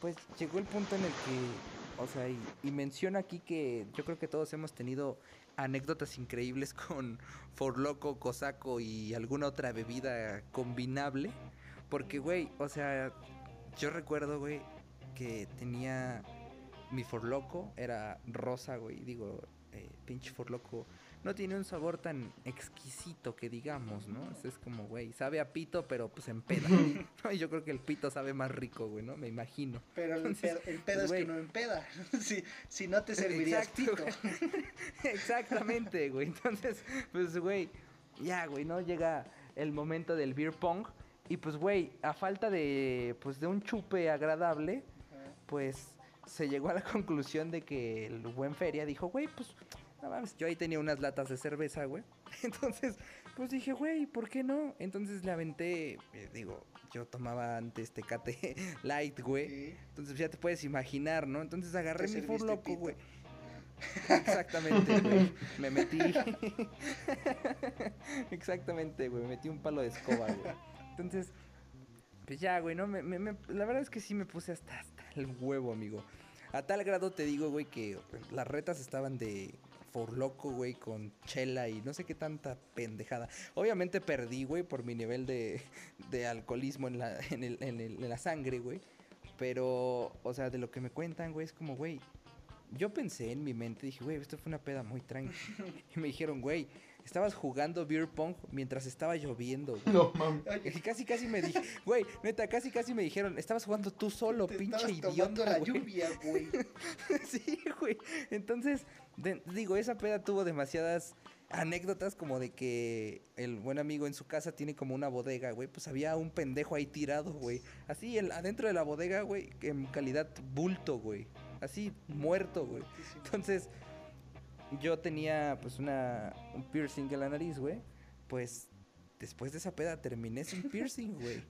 pues llegó el punto en el que, o sea, y, y menciono aquí que yo creo que todos hemos tenido anécdotas increíbles con Forloco, Cosaco y alguna otra bebida combinable. Porque, güey, o sea, yo recuerdo, güey, que tenía mi Forloco, era rosa, güey. Digo, eh, pinche Forloco no tiene un sabor tan exquisito que digamos, ¿no? Es, es como, güey, sabe a pito, pero pues en peda. ¿no? Y yo creo que el pito sabe más rico, güey, ¿no? Me imagino. Pero el Entonces, pedo, el pedo pues, es que no empeda. si, si no te servirías Exacto, pito. Exactamente, güey. Entonces, pues, güey, ya, güey, ¿no? Llega el momento del beer pong. Y pues, güey, a falta de, pues, de un chupe agradable, pues, se llegó a la conclusión de que el buen Feria dijo, güey, pues, no mames, yo ahí tenía unas latas de cerveza, güey. Entonces, pues dije, güey, ¿por qué no? Entonces le aventé, eh, digo, yo tomaba antes Tecate Light, güey. Sí. Entonces ya te puedes imaginar, ¿no? Entonces agarré mi for loco, pito. güey. Exactamente, güey. Me metí. Exactamente, güey. Me metí un palo de escoba, güey. Entonces, pues ya, güey, ¿no? Me, me- me- la verdad es que sí me puse hasta, hasta el huevo, amigo. A tal grado te digo, güey, que las retas estaban de for loco, güey, con chela y no sé qué tanta pendejada. Obviamente perdí, güey, por mi nivel de, de alcoholismo en la, en, el- en el- en la sangre, güey. Pero, o sea, de lo que me cuentan, güey, es como, güey, yo pensé en mi mente, dije, güey, esto fue una peda muy tranqui. Y me dijeron, güey, estabas jugando beer pong mientras estaba lloviendo, güey. No mames. Casi, casi me dije, güey, neta, casi, casi me dijeron, estabas jugando tú solo, te pinche estabas tomando idiota, la güey. lluvia, güey. sí, güey. Entonces, de- digo, esa peda tuvo demasiadas anécdotas como de que el buen amigo en su casa tiene como una bodega, güey. Pues había un pendejo ahí tirado, güey. Así, el- adentro de la bodega, güey, en calidad bulto, güey. Así, muerto, güey. Entonces, yo tenía pues una, un piercing en la nariz, güey. Pues después de esa peda terminé sin piercing, güey.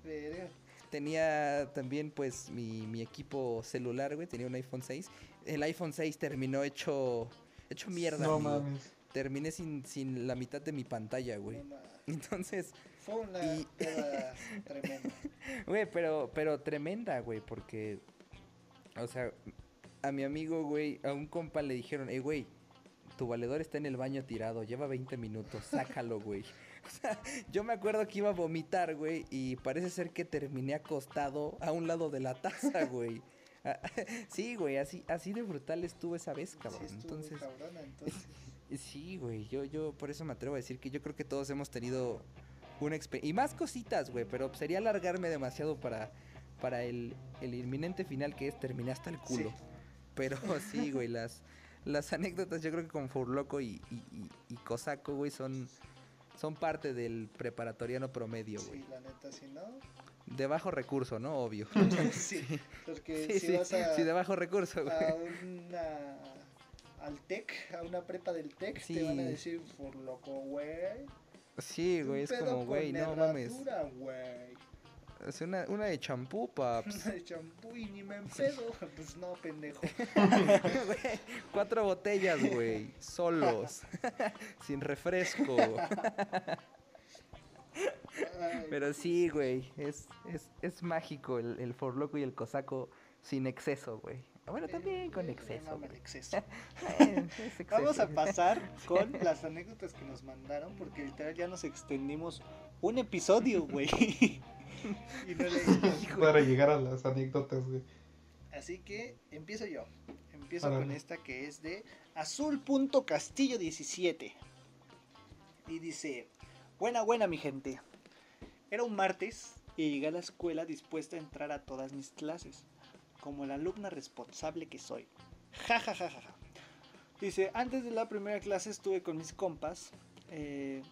Tenía también pues mi, mi equipo celular, güey. Tenía un iPhone 6. El iPhone 6 terminó hecho, hecho mierda, No amigo. mames. Terminé sin, sin la mitad de mi pantalla, güey. No. Entonces, Fue una Y- peda tremenda. Güey, pero, pero tremenda, güey, porque, o sea, a mi amigo, güey, a un compa le dijeron, hey, güey, tu valedor está en el baño tirado, lleva 20 minutos, sácalo, güey. O sea, yo me acuerdo que iba a vomitar, güey, y parece ser que terminé acostado a un lado de la taza, güey. Ah, Sí, güey, así, así de brutal estuvo esa vez, cabrón. Sí, Entonces, cabrona, entonces. Sí, güey, yo, yo por eso me atrevo a decir que yo creo que todos hemos tenido una experiencia. Y más cositas, güey, pero sería alargarme demasiado para, para el, el inminente final que es terminar hasta el culo. Sí. Pero sí, güey, las, las anécdotas yo creo que con Furloco y, y, y, y Cosaco, güey, son, son parte del preparatoriano promedio, güey. Sí, la neta, si no. De bajo recurso, ¿no? Obvio. sí, porque Sí, si sí, vas a, sí, de bajo recurso, güey. a una. al TEC, a una prepa del TEC, te van a decir por loco, güey. Sí, güey, es como, güey, no mames. herradura, Es una, una de champú, paps. Una de champú y ni me empedo. Pues no, pendejo. Güey, Cuatro botellas, güey. Solos. Sin refresco. Pero sí, güey. Es, es, es mágico el, el forloco y el cosaco sin exceso, güey. Ah, Bueno, eh, también con me exceso. el. Eh, exceso. Vamos a pasar con las anécdotas que nos mandaron, porque literal ya nos extendimos un episodio, güey. Y no leímos. Para llegar a las anécdotas, güey. Así que empiezo yo. Empiezo con esta que es de Azul.castillo17. Y dice, buena, buena mi gente. Era un martes y llegué a la escuela dispuesta a entrar a todas mis clases, como la alumna responsable que soy. Ja, ja, ja, ja, ja. Dice, antes de la primera clase estuve con mis compas eh,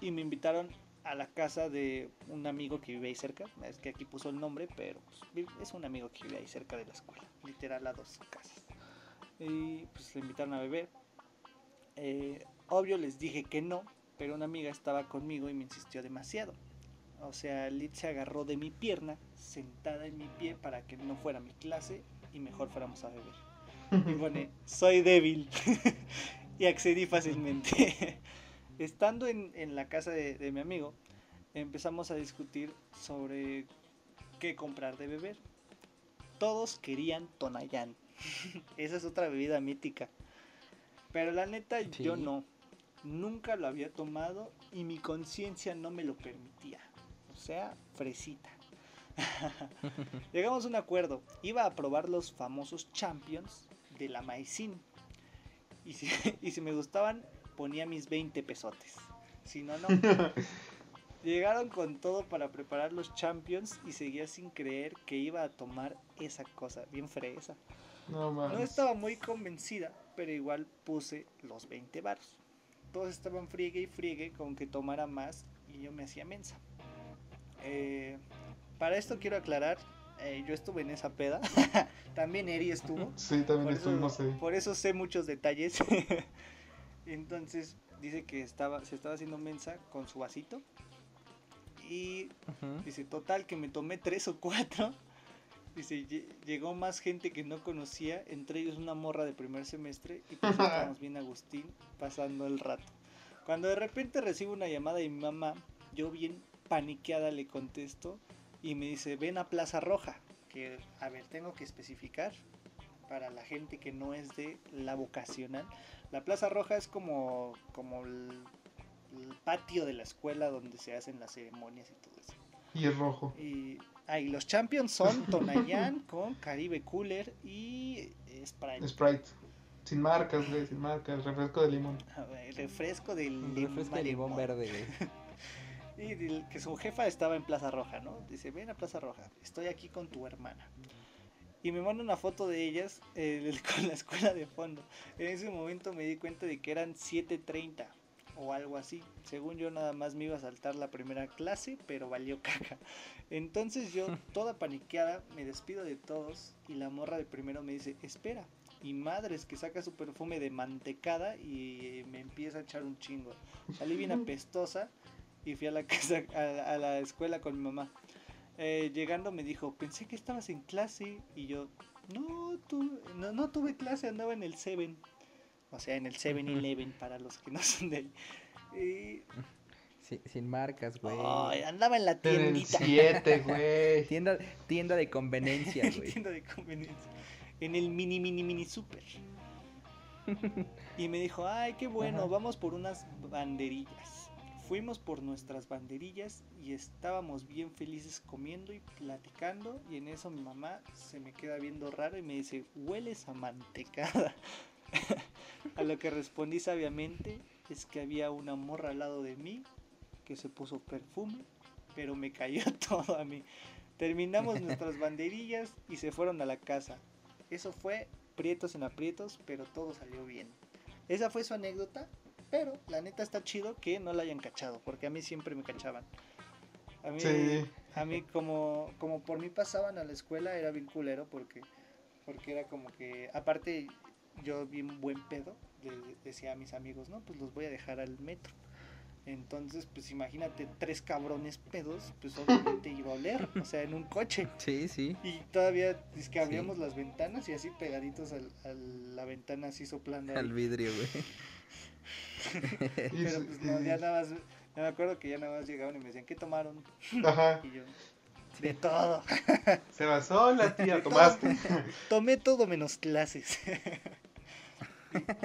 y me invitaron a la casa de un amigo que vive ahí cerca. Es que aquí puso el nombre, pero pues, es un amigo que vive ahí cerca de la escuela. Literal a dos casas. Y pues le invitaron a beber. Eh, obvio les dije que no, pero una amiga estaba conmigo y me insistió demasiado. O sea, Lid se agarró de mi pierna, sentada en mi pie para que no fuera mi clase y mejor fuéramos a beber. Y pone, soy débil. y accedí fácilmente. Estando en, en la casa de, de mi amigo, empezamos a discutir sobre qué comprar de beber. Todos querían Tonayán. Esa es otra bebida mítica. Pero la neta, yo no. Nunca lo había tomado y mi conciencia no me lo permitía. O sea, fresita. Llegamos a un acuerdo. Iba a probar los famosos champions de la maicín. Y si, y si me gustaban, ponía mis 20 pesotes. Si no, no. Llegaron con todo para preparar los champions y seguía sin creer que iba a tomar esa cosa. Bien fresa. No. No estaba muy convencida, pero igual puse los 20 baros. Todos estaban friegue y friegue con que tomara más y yo me hacía mensa. Eh, para esto quiero aclarar, eh, yo estuve en esa peda. También Eri estuvo. Sí, también Por estuvimos eso, ahí. por eso sé muchos detalles. Entonces dice que estaba, se estaba haciendo mensa con su vasito. Y. Dice, total, que me tomé tres o cuatro. Dice, "Lle- llegó más gente que no conocía, entre ellos una morra de primer semestre, y pues estábamos bien Agustín, pasando el rato. Cuando de repente recibo una llamada de mi mamá, yo bien paniqueada le contesto, y me dice, ven a Plaza Roja, que, a ver, tengo que especificar para la gente que no es de la vocacional. La Plaza Roja es como, como el, el patio de la escuela donde se hacen las ceremonias y todo eso. Y es rojo. Y, ah, y los champions son Tonayán con Caribe Cooler y Sprite. Sprite. Sin marcas, güey, sin marcas. Refresco de limón. A ver, refresco de limón. refresco de limón verde, güey. Y que su jefa estaba en Plaza Roja, ¿no? Dice, ven a Plaza Roja, estoy aquí con tu hermana. Y me manda una foto de ellas eh, con la escuela de fondo. En ese momento me di cuenta de que eran 7.30 o algo así. Según yo nada más me iba a saltar la primera clase, pero valió caca. Entonces yo, toda paniqueada, me despido de todos y la morra de primero me dice, espera. Y madres que saca su perfume de mantecada y me empieza a echar un chingo. Salí bien apestosa y fui a la casa, a, a la escuela con mi mamá. Eh, llegando me dijo, pensé que estabas en clase y yo, no, tu- no, no tuve clase, andaba en el Seven. O sea, en el 7-Eleven para los que no son de ahí. Y, Sí, sin marcas, güey. andaba en la En el tiendita. 7, güey. Tienda, tienda de conveniencia, güey. tienda de conveniencia. En el mini, mini, mini super. Y me dijo, ay, qué bueno, Ajá. vamos por unas banderillas. Fuimos por nuestras banderillas y estábamos bien felices comiendo y platicando. Y en eso mi mamá se me queda viendo raro y me dice, hueles a mantecada. a lo que respondí sabiamente es que había una morra al lado de mí que se puso perfume, pero me cayó todo a mí. Terminamos nuestras banderillas y se fueron a la casa. Eso fue prietos en aprietos, pero todo salió bien. Esa fue su anécdota, Pero la neta está chido que no la hayan cachado, porque a mí siempre me cachaban. A mí, Sí. a mí como, como por mí pasaban a la escuela era bien culero porque, porque era como que, aparte yo bien buen pedo, decía a mis amigos, no, pues los voy a dejar al metro. Entonces, pues imagínate, tres cabrones pedos, pues obviamente iba a oler, o sea, en un coche. Sí, sí. Y todavía es que abríamos las ventanas y así pegaditos al- a la ventana, así soplando. ahí. Al vidrio, güey. Pero es- pues no, ya nada más, ya me acuerdo que ya nada más llegaban y me decían, ¿qué tomaron? Ajá. Y yo, de todo. Se va sola, tía, tomaste. Tomé todo menos clases.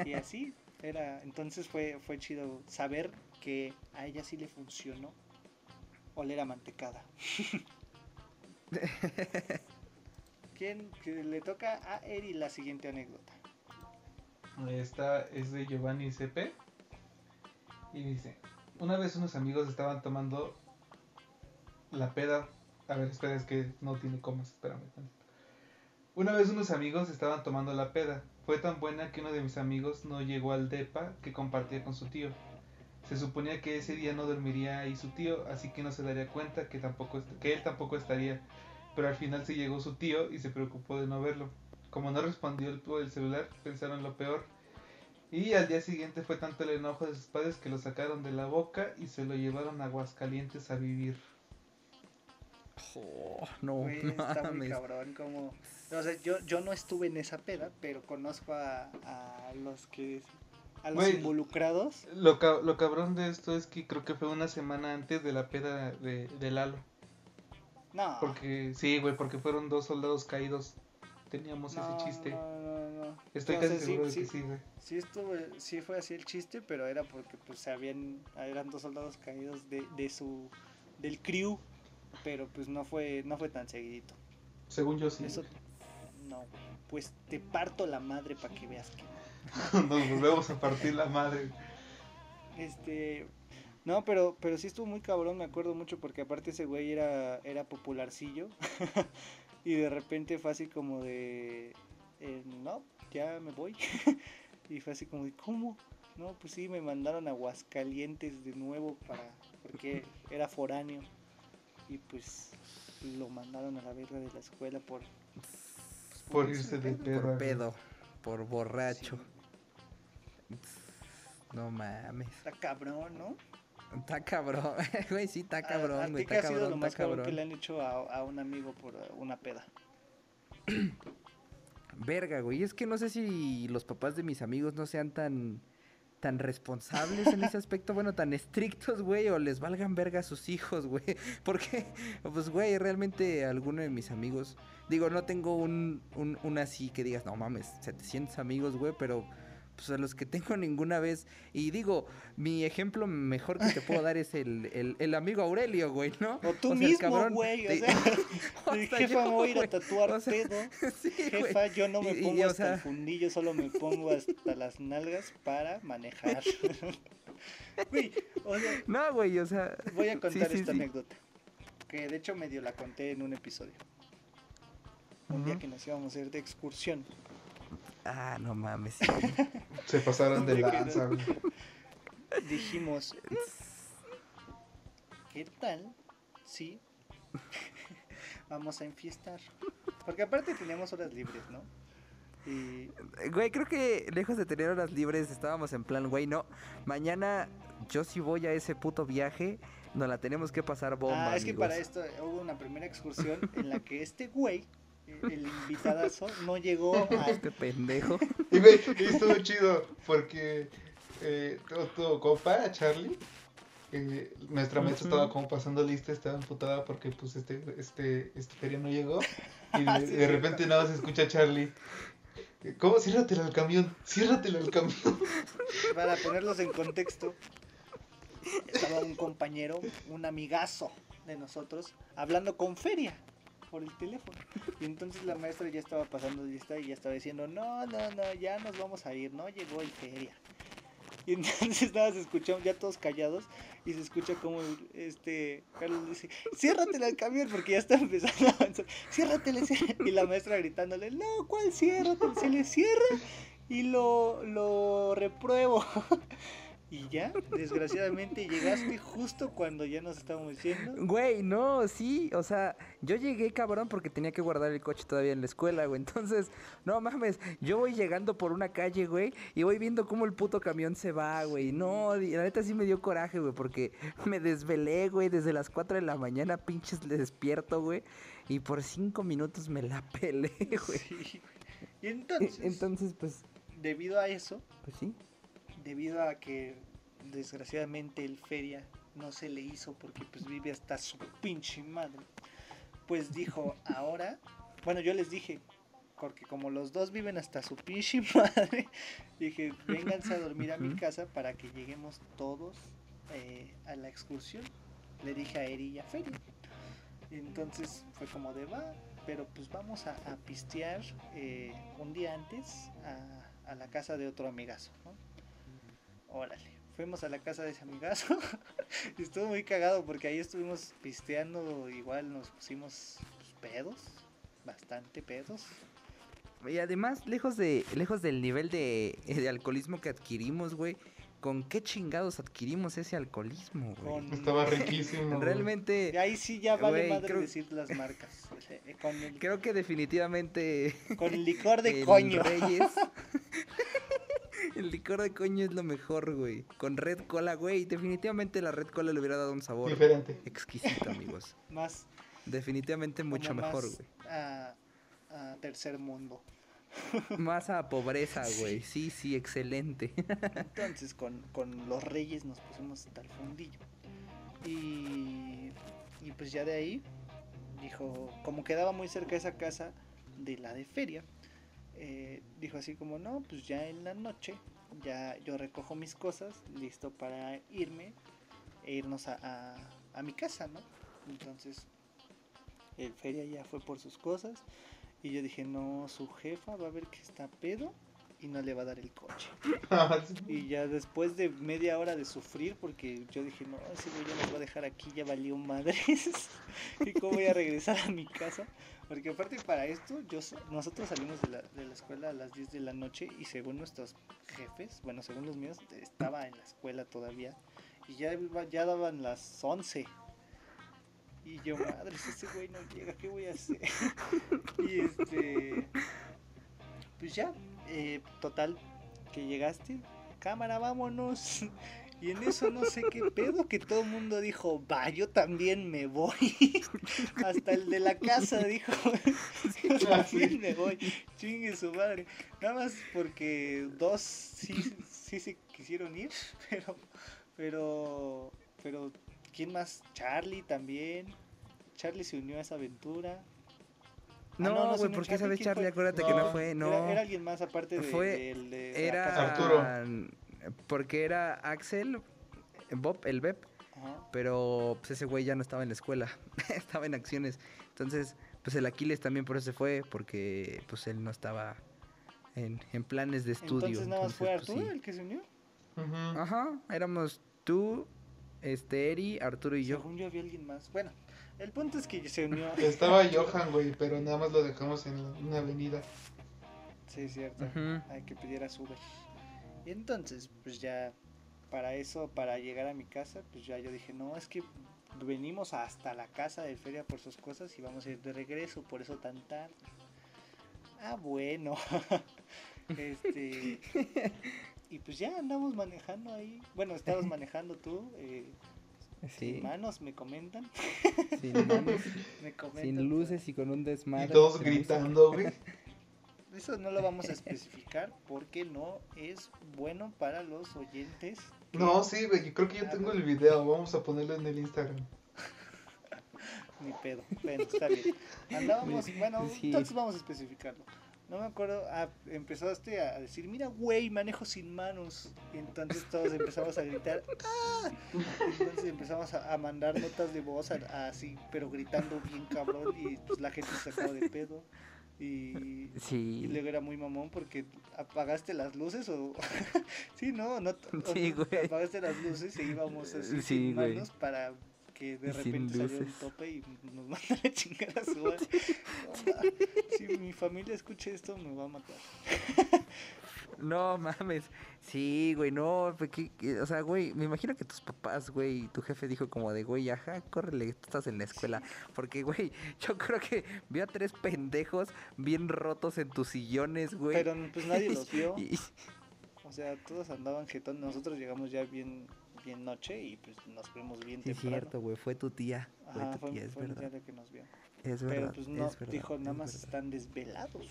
y, y así era, entonces fue, fue chido saber que a ella sí le funcionó oler a mantecada. ¿Quién le toca a Eri la siguiente anécdota? Esta es de Giovanni CP. Y dice: Una vez unos amigos estaban tomando la peda. A ver, espera, es que no tiene comas, espérame. Una vez unos amigos estaban tomando la peda. Fue tan buena que uno de mis amigos no llegó al depa que compartía con su tío. Se suponía que ese día no dormiría ahí su tío, así que no se daría cuenta que, tampoco, que él tampoco estaría. Pero al final se llegó su tío y se preocupó de no verlo. Como no respondió el, el celular, pensaron lo peor. Y al día siguiente fue tanto el enojo de sus padres que lo sacaron de la boca y se lo llevaron a Aguascalientes a vivir. Oh, no Güey, está muy mames. cabrón como... O sea, yo, yo no estuve en esa peda, pero conozco a, a los que... A los involucrados. Lo, ca- lo cabrón de esto es que creo que fue una semana antes de la peda de, de Lalo. No. Porque, sí, güey, porque fueron dos soldados caídos. Teníamos no, ese chiste. No, no, no. Estoy O casi sea, sí- de sí- que sí, güey. Sí, estuve, sí fue así el chiste, pero era porque pues se habían, eran dos soldados caídos de, de su, del crew, pero pues no fue, no fue tan seguidito. Según yo sí. Eso, no, pues te parto la madre para que veas que Nos volvemos a partir la madre. Este, no, pero, pero sí estuvo muy cabrón, me acuerdo mucho, porque aparte ese güey era, era popularcillo. y de repente fue así como de, eh, no, ya me voy. y fue así como de, ¿cómo? No, pues sí, me mandaron a Aguascalientes de nuevo para, porque era foráneo. Y pues lo mandaron a la verga de la escuela por... pues, Por irse de pedo. Por pedo. Por borracho. Sí, No mames. está cabrón, ¿no? Está cabrón. Güey, sí, está ¿A- cabrón, ¿A güey. Está ha sido lo cabrón, más está cabrón que cabrón. le han hecho a, a un amigo por una peda? Verga, güey. Es que no sé si los papás de mis amigos no sean tan tan responsables en ese aspecto, bueno, tan estrictos, güey, o les valgan verga a sus hijos, güey. Porque, pues, güey, realmente alguno de mis amigos, digo, no tengo un, un, un así que digas, no mames, 700 amigos, güey, pero pues a los que tengo ninguna vez. Y digo, mi ejemplo mejor que te puedo dar es el, el, el amigo Aurelio, güey, ¿no? O tú sea, mismo, güey. O sea, jefa, me voy a ir a güey, tatuar o sea, pedo. sí, güey. Jefa, yo no me Y- y, pongo o hasta sea- el fundillo, solo me pongo hasta las nalgas para manejar. Güey, o sea, No, güey, o sea. voy a contar sí, esta anécdota. Que de hecho medio la conté en un episodio. Un día que nos íbamos a ir de excursión. Ah, no mames. sí. Se pasaron de lanza, güey. Dijimos, ¿qué tal si vamos a enfiestar? Porque aparte teníamos horas libres, ¿no? Y Güey, creo que lejos de tener horas libres estábamos en plan, güey, no. Mañana yo sí voy a ese puto viaje, nos la tenemos que pasar bomba. ah, es que para esto hubo una primera excursión en la que este güey, el invitadazo, no llegó a... Este pendejo. Y estuvo chido porque eh, tu, compa, Charlie, eh, nuestra maestra Ujú. estaba como pasando lista, estaba emputada porque pues este, este, este feria no llegó. Y de, Ah, Sí, de cierto. repente nada más se escucha a Charlie. ¿Cómo? Ciérratela al camión, ciérratela al camión. Para ponerlos en contexto, estaba un compañero, un amigazo de nosotros, hablando con Feria por el teléfono. Y entonces la maestra ya estaba pasando lista y ya estaba diciendo, no, no, no, ya nos vamos a ir, no llegó el Feria. Y entonces nada, se escuchamos ya todos callados y se escucha como este Carlos dice, ciérratela al camión porque ya está empezando a avanzar, ciérratela, ciérratela". Y la maestra gritándole, no, ¿cuál ciérratela? Se le cierra y lo, lo repruebo. Y ya, desgraciadamente llegaste justo cuando ya nos estábamos yendo. Güey, no, sí, o sea, yo llegué cabrón porque tenía que guardar el coche todavía en la escuela, güey. Entonces, no mames, yo voy llegando por una calle, güey, y voy viendo cómo el puto camión se va, güey. No, la neta sí me dio coraje, güey, porque me desvelé, güey, desde las 4 de la mañana, pinches le despierto, güey, y por 5 minutos me la pelé, güey. Sí. Y entonces, Entonces, pues, debido a eso, pues sí. Debido a que desgraciadamente el feria no se le hizo porque pues vive hasta su pinche madre, pues dijo, ahora, bueno, yo les dije, porque como los dos viven hasta su pinche madre, dije, vénganse a dormir a mi casa para que lleguemos todos eh, a la excursión. Le dije a Eri y a Feria. Y entonces fue como de va, pero pues vamos a, a pistear eh, un día antes a, a la casa de otro amigazo, ¿no? Órale, fuimos a la casa de ese amigazo y estuvo muy cagado porque ahí estuvimos pisteando, igual nos pusimos pedos, bastante pedos. Y además, lejos de lejos del nivel de, de alcoholismo que adquirimos, güey, ¿con qué chingados adquirimos ese alcoholismo, güey? Con, Estaba riquísimo. Realmente, Y ahí sí ya vale Güey, madre creo- decir las marcas. Con el, creo que definitivamente con el licor de el coño. Reyes. el licor de coño es lo mejor, güey. Con Red Cola, güey, definitivamente la Red Cola le hubiera dado un sabor Diferente. exquisito, amigos. Más Definitivamente mucho mejor, más güey. A, a tercer mundo. Más a pobreza, güey. Sí, sí, excelente. Entonces con, con los reyes nos pusimos hasta el fundillo. Y, y pues ya de ahí dijo, como quedaba muy cerca esa casa de la de feria, eh, dijo así como, no, pues ya en la noche, ya yo recojo mis cosas, listo para irme e irnos a, a, a mi casa, ¿no? Entonces el feria ya fue por sus cosas y yo dije, no, su jefa va a ver que está pedo y no le va a dar el coche. Y ya después de media hora de sufrir, porque yo dije, no, ese güey ya nos va a dejar aquí, ya valió madres. ¿Y cómo voy a regresar a mi casa? Porque aparte para esto, yo, nosotros salimos de la, de la escuela a las 10 de la noche y según nuestros jefes, bueno, según los míos, estaba en la escuela todavía. Y ya, ya daban las 11. Y yo, madres, ese güey no llega, ¿qué voy a hacer? y este... Pues ya, eh, total, que llegaste, cámara, vámonos. Y en eso no sé qué pedo, que todo el mundo dijo, va, yo también me voy. Hasta el de la casa dijo, yo también me voy. Chingue su madre. Nada más porque dos sí, sí se quisieron ir, pero, pero, pero, ¿quién más? Charlie también. Charlie se unió a esa aventura. Ah, No, güey, unió porque esa Charlie, vez ¿quién Charlie, fue? acuérdate que no No, fue, no. Era, era alguien más aparte de, Fue- de la Era. Arturo. porque era Axel, Bob, el Beb, Ajá. pero pues ese güey ya no estaba en la escuela, estaba en acciones. Entonces, pues el Aquiles también por eso se fue, porque pues él no estaba en, en planes de estudio. Entonces nada más fue pues, Arturo sí. el que se unió. Ujú. Ajá, éramos tú, este, Eri, Arturo y yo. Según yo había alguien más. Bueno, el punto es que se unió. Estaba Johan, güey, pero nada más lo dejamos en una avenida. Sí, es cierto. Hay que pedir a Uber. Y entonces, pues ya, para eso, para llegar a mi casa, pues ya yo dije, no, es que venimos hasta la casa de Feria por sus cosas y vamos a ir de regreso, por eso tan tarde. Ah, bueno. este. Y pues ya andamos manejando ahí. Bueno, estabas manejando tú. Eh, Sí, Sin manos, me comentan. sin manos, Me comentan. sin luces y con un desmadre. Y todos gritando, güey. Eso no lo vamos a especificar porque no es bueno para los oyentes. No, sí, güey, yo creo que yo tengo el video. Vamos a ponerlo en el Instagram. Ni pedo. Bueno, está bien. Andábamos, bueno, Sí. entonces vamos a especificarlo. No me acuerdo, ah, empezaste a decir, mira, güey, manejo sin manos. Y entonces todos empezamos a gritar, ¡ah! Entonces empezamos a, a mandar notas de voz a- así, pero gritando bien cabrón. Y pues la gente se sacó de pedo. Y, y Sí. luego era muy mamón porque apagaste las luces o... sí, no, no, Sí, güey. apagaste las luces e íbamos así Sí, sin güey. manos para que de repente salió un tope y nos mandan a chingar a su madre. No, si mi familia escucha esto me va a matar. No mames. Sí, güey, no. fue que- que- o sea, güey, me imagino que tus papás, güey, tu jefe dijo como de, güey, ajá, córrele, tú estás en la escuela. Porque, güey, yo creo que vi a tres pendejos bien rotos en tus sillones, güey. Pero pues nadie los vio. Y- O sea, todos andaban jetón. Nosotros llegamos ya bien, bien noche y pues nos fuimos bien Sí, es cierto, güey, fue tu tía. Fue Ajá, tu fue, tía, es fue verdad. tía la que nos vio. Es Pero verdad. pues no, es verdad, dijo, nada es más verdad. están desvelados.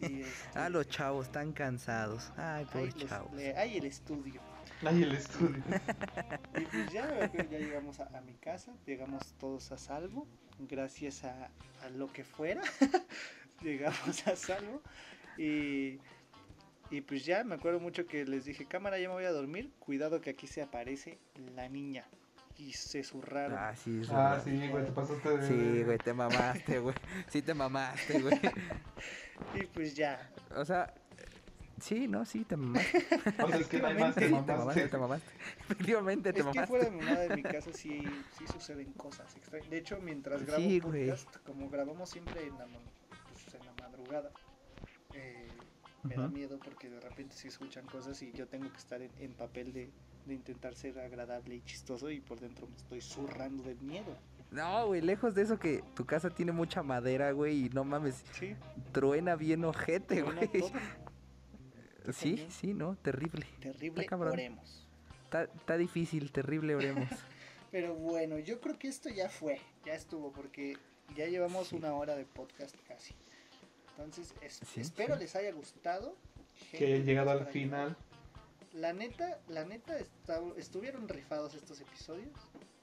Y, este, Ah, los chavos están cansados. Ay, les- chavos. le- ay, el estudio. Ay, el estudio. Y pues ya, ya llegamos a, a mi casa, llegamos todos a salvo, gracias a, a lo que fuera, llegamos a salvo. Y, y pues ya me acuerdo mucho que les dije, cámara, ya me voy a dormir, cuidado que aquí se aparece la niña. Y se zurraron. Ah, sí, es Ah, sí, güey, te pasaste de... Sí, güey, te mamaste, güey. Sí, te mamaste, güey. Y pues ya, O sea, sí, no, sí, te mamaste. O sea, es que no hay más que Sí, te mamaste. mamaste, te mamaste. Efectivamente, te es que fuera de mamaste. mi de mi casa sí, sí suceden cosas extrañas. De hecho, mientras grabo Sí, un güey. podcast, como grabamos siempre en la, pues, en la madrugada, eh, me da miedo porque de repente se escuchan cosas y yo tengo que estar en, en papel de, de intentar ser agradable y chistoso y por dentro me estoy zurrando de miedo. No, güey, lejos de eso que tu casa tiene mucha madera, güey, y no mames, Sí, truena bien ojete, güey. Sí, también. sí, no, terrible. terrible, Está oremos. Está, está difícil, terrible, oremos. Pero bueno, yo creo que esto ya fue, ya estuvo, porque ya llevamos Sí. una hora de podcast casi. Entonces, es- Sí, espero sí. les haya gustado. Que hayan llegado al final. La neta, la neta, esta- estuvieron rifados estos episodios.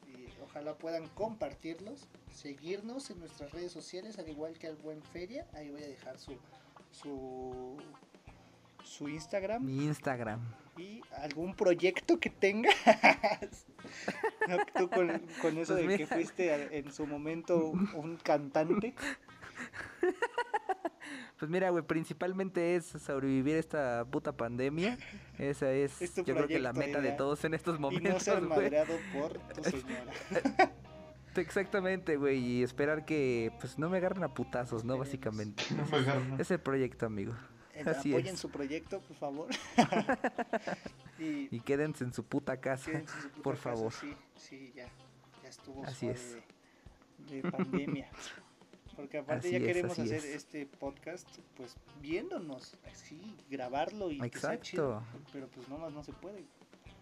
Y ojalá puedan compartirlos, seguirnos en nuestras redes sociales, al igual que al Buen Feria. Ahí voy a dejar su, su, su Instagram Mi Instagram. y algún proyecto que tengas. No, Tú con, con eso Pues de que fuiste en su momento un cantante. Pues mira, güey, principalmente es sobrevivir esta puta pandemia. Esa es, yo creo que la meta de todos en estos Y no momentos, ser madreado por tu señora. Exactamente, güey, y esperar que pues no me agarren a putazos, ¿no? Básicamente. No me es- agarran. Es el proyecto, amigo. Eh, Así Apoyen es. su proyecto, por favor. y Y quédense en su puta casa, quédense en su puta por casa, favor. Sí, sí, ya. Ya estuvo Así es. De, de pandemia. Porque aparte Así ya es, queremos hacer es. este podcast, pues viéndonos, así, grabarlo y que sea chido. Exacto. Pero pues nomás no se puede.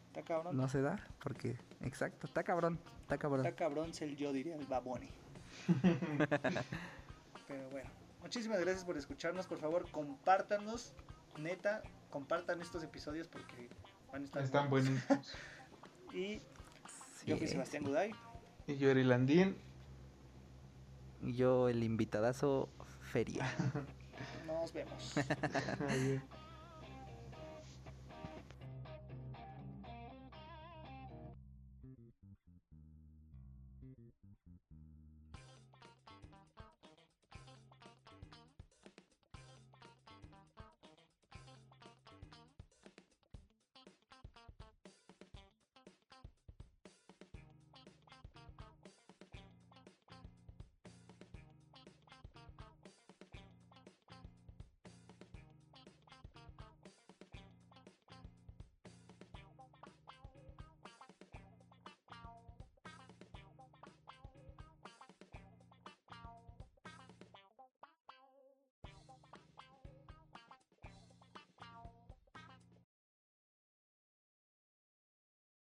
Está cabrón. No se da, porque... Exacto, está cabrón, está cabrón. Está cabrón ser yo, diría el baboni. Pero bueno, muchísimas gracias por escucharnos. Por favor, compártanos. Neta, compartan estos episodios porque van a estar Están buenos. buenísimos. Y Sí, yo fui Sebastián Guday. Y yo, Erilandín. Yo, el invitadazo, feria. Nos vemos. Adiós.